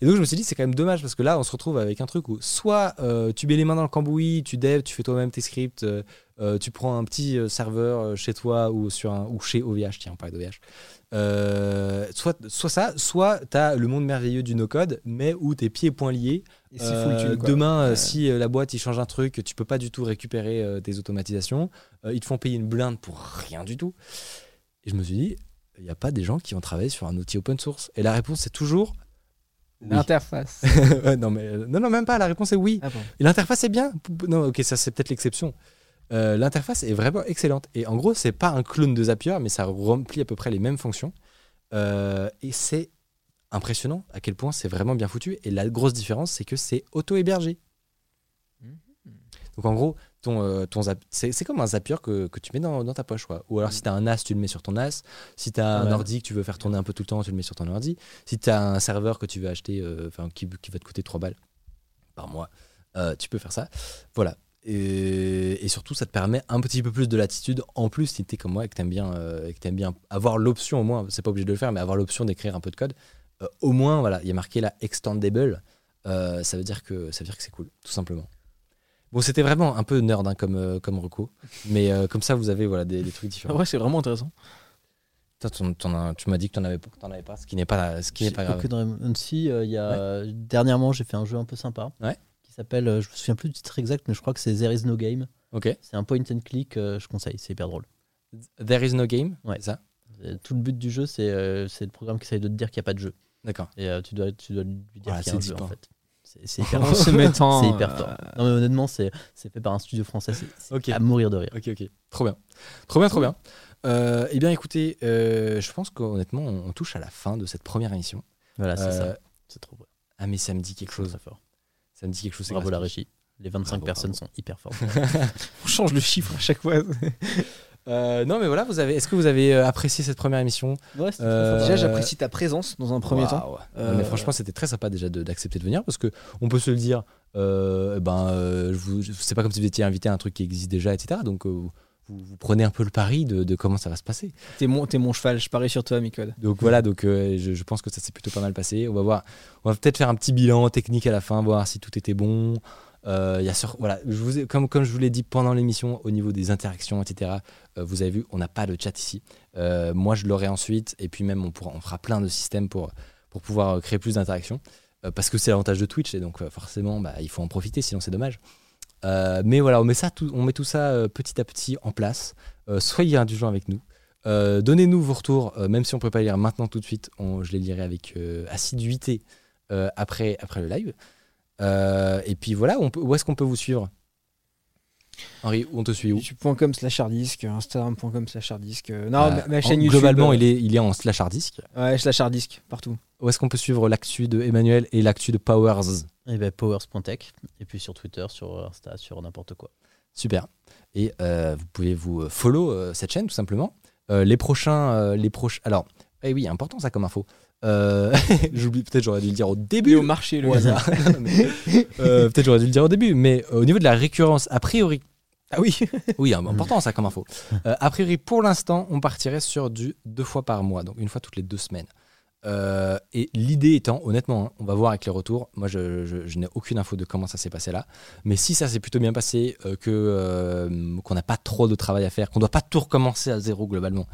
Et donc je me suis dit, c'est quand même dommage parce que là, on se retrouve avec un truc où soit euh, tu mets les mains dans le cambouis, tu dev, tu fais toi-même tes scripts, euh, euh, tu prends un petit serveur chez toi ou, sur un, ou chez OVH, tiens, on parle d'OVH. Euh, soit, soit ça, soit tu as le monde merveilleux du no-code, mais où tes pieds et poings liés. Et Euh, full demain, Ouais. si la boîte il change un truc, tu peux pas du tout récupérer tes automatisations. Ils te font payer une blinde pour rien du tout. Et je me suis dit, il n'y a pas des gens qui ont travaillé sur un outil open source. Et la réponse c'est toujours. L'interface. [laughs] Ouais, non, mais, euh, non, non, même pas. La réponse est oui. Ah bon. L'interface est bien. Non, ok, ça c'est peut-être l'exception. Euh, l'interface est vraiment excellente. Et en gros, c'est pas un clone de Zapier, mais ça remplit à peu près les mêmes fonctions. Euh, et c'est impressionnant à quel point c'est vraiment bien foutu. Et la grosse différence, c'est que c'est auto-hébergé. Donc en gros, ton, euh, ton Zap- c'est c'est comme un Zapier que, que tu mets dans, dans ta poche. Quoi. Ou alors si tu as un NAS, tu le mets sur ton NAS. Si tu as un ordi que tu veux faire tourner un peu tout le temps, tu le mets sur ton ordi. Si tu as un serveur que tu veux acheter, euh, qui, qui va te coûter 3 balles par mois, euh, tu peux faire ça. Voilà. Et, et surtout, ça te permet un petit peu plus de latitude. En plus, si tu es comme moi et que tu aimes, bien, et que bien avoir l'option, au moins, c'est pas obligé de le faire, mais avoir l'option d'écrire un peu de code, au moins, voilà, il y a marqué là extendable. Ça veut dire que, ça veut dire que c'est cool, tout simplement. Bon, c'était vraiment un peu nerd hein, comme, euh, comme reco, mais euh, comme ça, vous avez voilà, des, des trucs différents. Ouais, c'est vraiment intéressant. Toi, t'en- t'en as- tu m'as dit que tu n'en avais, t'en avais pas, ce qui n'est pas, ce qui n'est pas grave. Que dans MC, euh, il y a, dernièrement, j'ai fait un jeu un peu sympa Ouais. qui s'appelle, euh, je me souviens plus du titre exact, mais je crois que c'est There is no game. Ok. C'est un point and click, euh, je conseille, c'est hyper drôle. There is no game. Ouais. c'est ça? Euh, Tout le but du jeu, c'est euh, c'est le programme qui essaye de te dire qu'il n'y a pas de jeu. D'accord. Et euh, tu, dois, tu dois lui dire Voilà, qu'il y a un c'est jeu deep, en hein. fait. C'est hyper [laughs] En fort. se mettant. C'est hyper euh, fort. Non mais honnêtement, c'est c'est fait par un studio français, c'est à mourir de rire. Ok, ok. Trop bien. Trop bien, trop bien. Euh, eh bien, écoutez, euh, je pense qu'honnêtement, on, on touche à la fin de cette première émission. Voilà, c'est Euh, ça. C'est trop beau. Ah, mais ça me dit quelque chose. Très fort. Ça me dit quelque chose. Bravo la régie. Les 25 Bravo, personnes sont hyper fortes. [laughs] On change le chiffre à chaque fois. Euh, non, mais voilà, vous avez. Est-ce que vous avez euh, apprécié cette première émission? Ouais, c'était Euh, Déjà, j'apprécie ta présence dans un premier temps. Euh, mais franchement, c'était très sympa déjà d'accepter de, venir parce que on peut se le dire. euh, ben, euh, c'est pas comme si vous étiez invité à un truc qui existe déjà, etc. Donc, euh, vous, vous prenez un peu le pari de, de comment ça va se passer. T'es mon, mon cheval, je parie sur toi, Micode. Donc voilà, donc euh, je, je pense que ça s'est plutôt pas mal passé. On va voir, on va peut-être faire un petit bilan technique à la fin, voir si tout était bon. Euh, y a voilà, vous comme, comme je vous l'ai dit pendant l'émission, au niveau des interactions, etc. euh, vous avez vu, on n'a pas de chat ici. Euh, moi, je l'aurai ensuite, et puis même on, pourra, on fera plein de systèmes pour, pour pouvoir créer plus d'interactions. Parce que c'est l'avantage de Twitch, et donc forcément, bah, il faut en profiter, sinon c'est dommage. Mais voilà, on met, ça tout, on met tout ça petit à petit en place. Soyez indulgents avec nous. Donnez-nous vos retours, même si on peut pas lire maintenant tout de suite, je les lirai avec assiduité après, après le live. Euh, et puis voilà, on peut- où est-ce qu'on peut vous suivre? Henri, on te suit où? YouTube.com slash harddisk, Instagram.com slash harddisk. euh, Non, Euh, ma, ma en- chaîne YouTube. Globalement, euh, il, est, il est en slash harddisk. Ouais, slash harddisk, partout. Où est-ce qu'on peut suivre l'actu de Emmanuel et l'actu de Powers? Et ben powers.tech. Et puis sur Twitter, sur Insta, sur n'importe quoi. Super. Et euh, vous pouvez vous follow euh, cette chaîne tout simplement. Euh, les prochains, euh, les proches. Alors, eh oui, important ça comme info. Euh, [laughs] J'oublie, peut-être j'aurais dû le dire au Et début. au marché, le au hasard. [laughs] euh, peut-être j'aurais dû le dire au début, mais au niveau de la récurrence, a priori, Ah oui. [laughs] oui, hein, important ça comme info. Euh, a priori, pour l'instant, on partirait sur du deux fois par mois, donc une fois toutes les deux semaines. Euh, et l'idée étant, honnêtement, hein, on va voir avec les retours. Moi, je, je- je n'ai aucune info de comment ça s'est passé là. Mais si ça s'est plutôt bien passé, euh, que euh, qu'on n'a pas trop de travail à faire, qu'on doit pas tout recommencer à zéro globalement,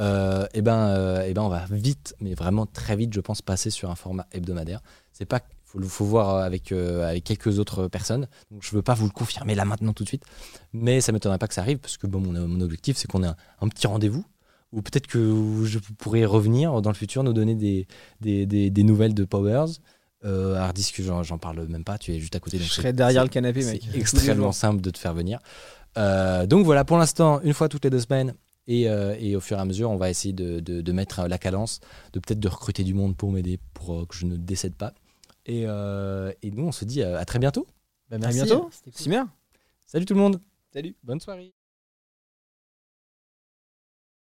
euh, et ben, euh, eh ben, on va vite, mais vraiment très vite, je pense, passer sur un format hebdomadaire. C'est pas, faut, le- faut voir avec euh, avec quelques autres personnes. Donc, je veux pas vous le confirmer là maintenant tout de suite, mais ça m'étonnerait pas que ça arrive parce que bon, mon, mon objectif, c'est qu'on ait un, un petit rendez-vous. Ou peut-être que je pourrais revenir dans le futur, nous donner des, des, des- des nouvelles de Powers. Euh, Hardisk, j'en parle même pas, tu es juste à côté. Je donc serais c'est- derrière c'est- le canapé, c'est mec. Les extrêmement simple de te faire venir. Euh, donc voilà, pour l'instant, une fois toutes les deux semaines, et, euh, et au fur et à mesure, on va essayer de, de- de mettre euh, la cadence, de peut-être de recruter du monde pour m'aider, pour euh, que je ne décède pas. Et, euh, et nous, on se dit à très bientôt. Bah, À merci. bientôt. C'était cool. Salut tout le monde. Salut. Bonne soirée.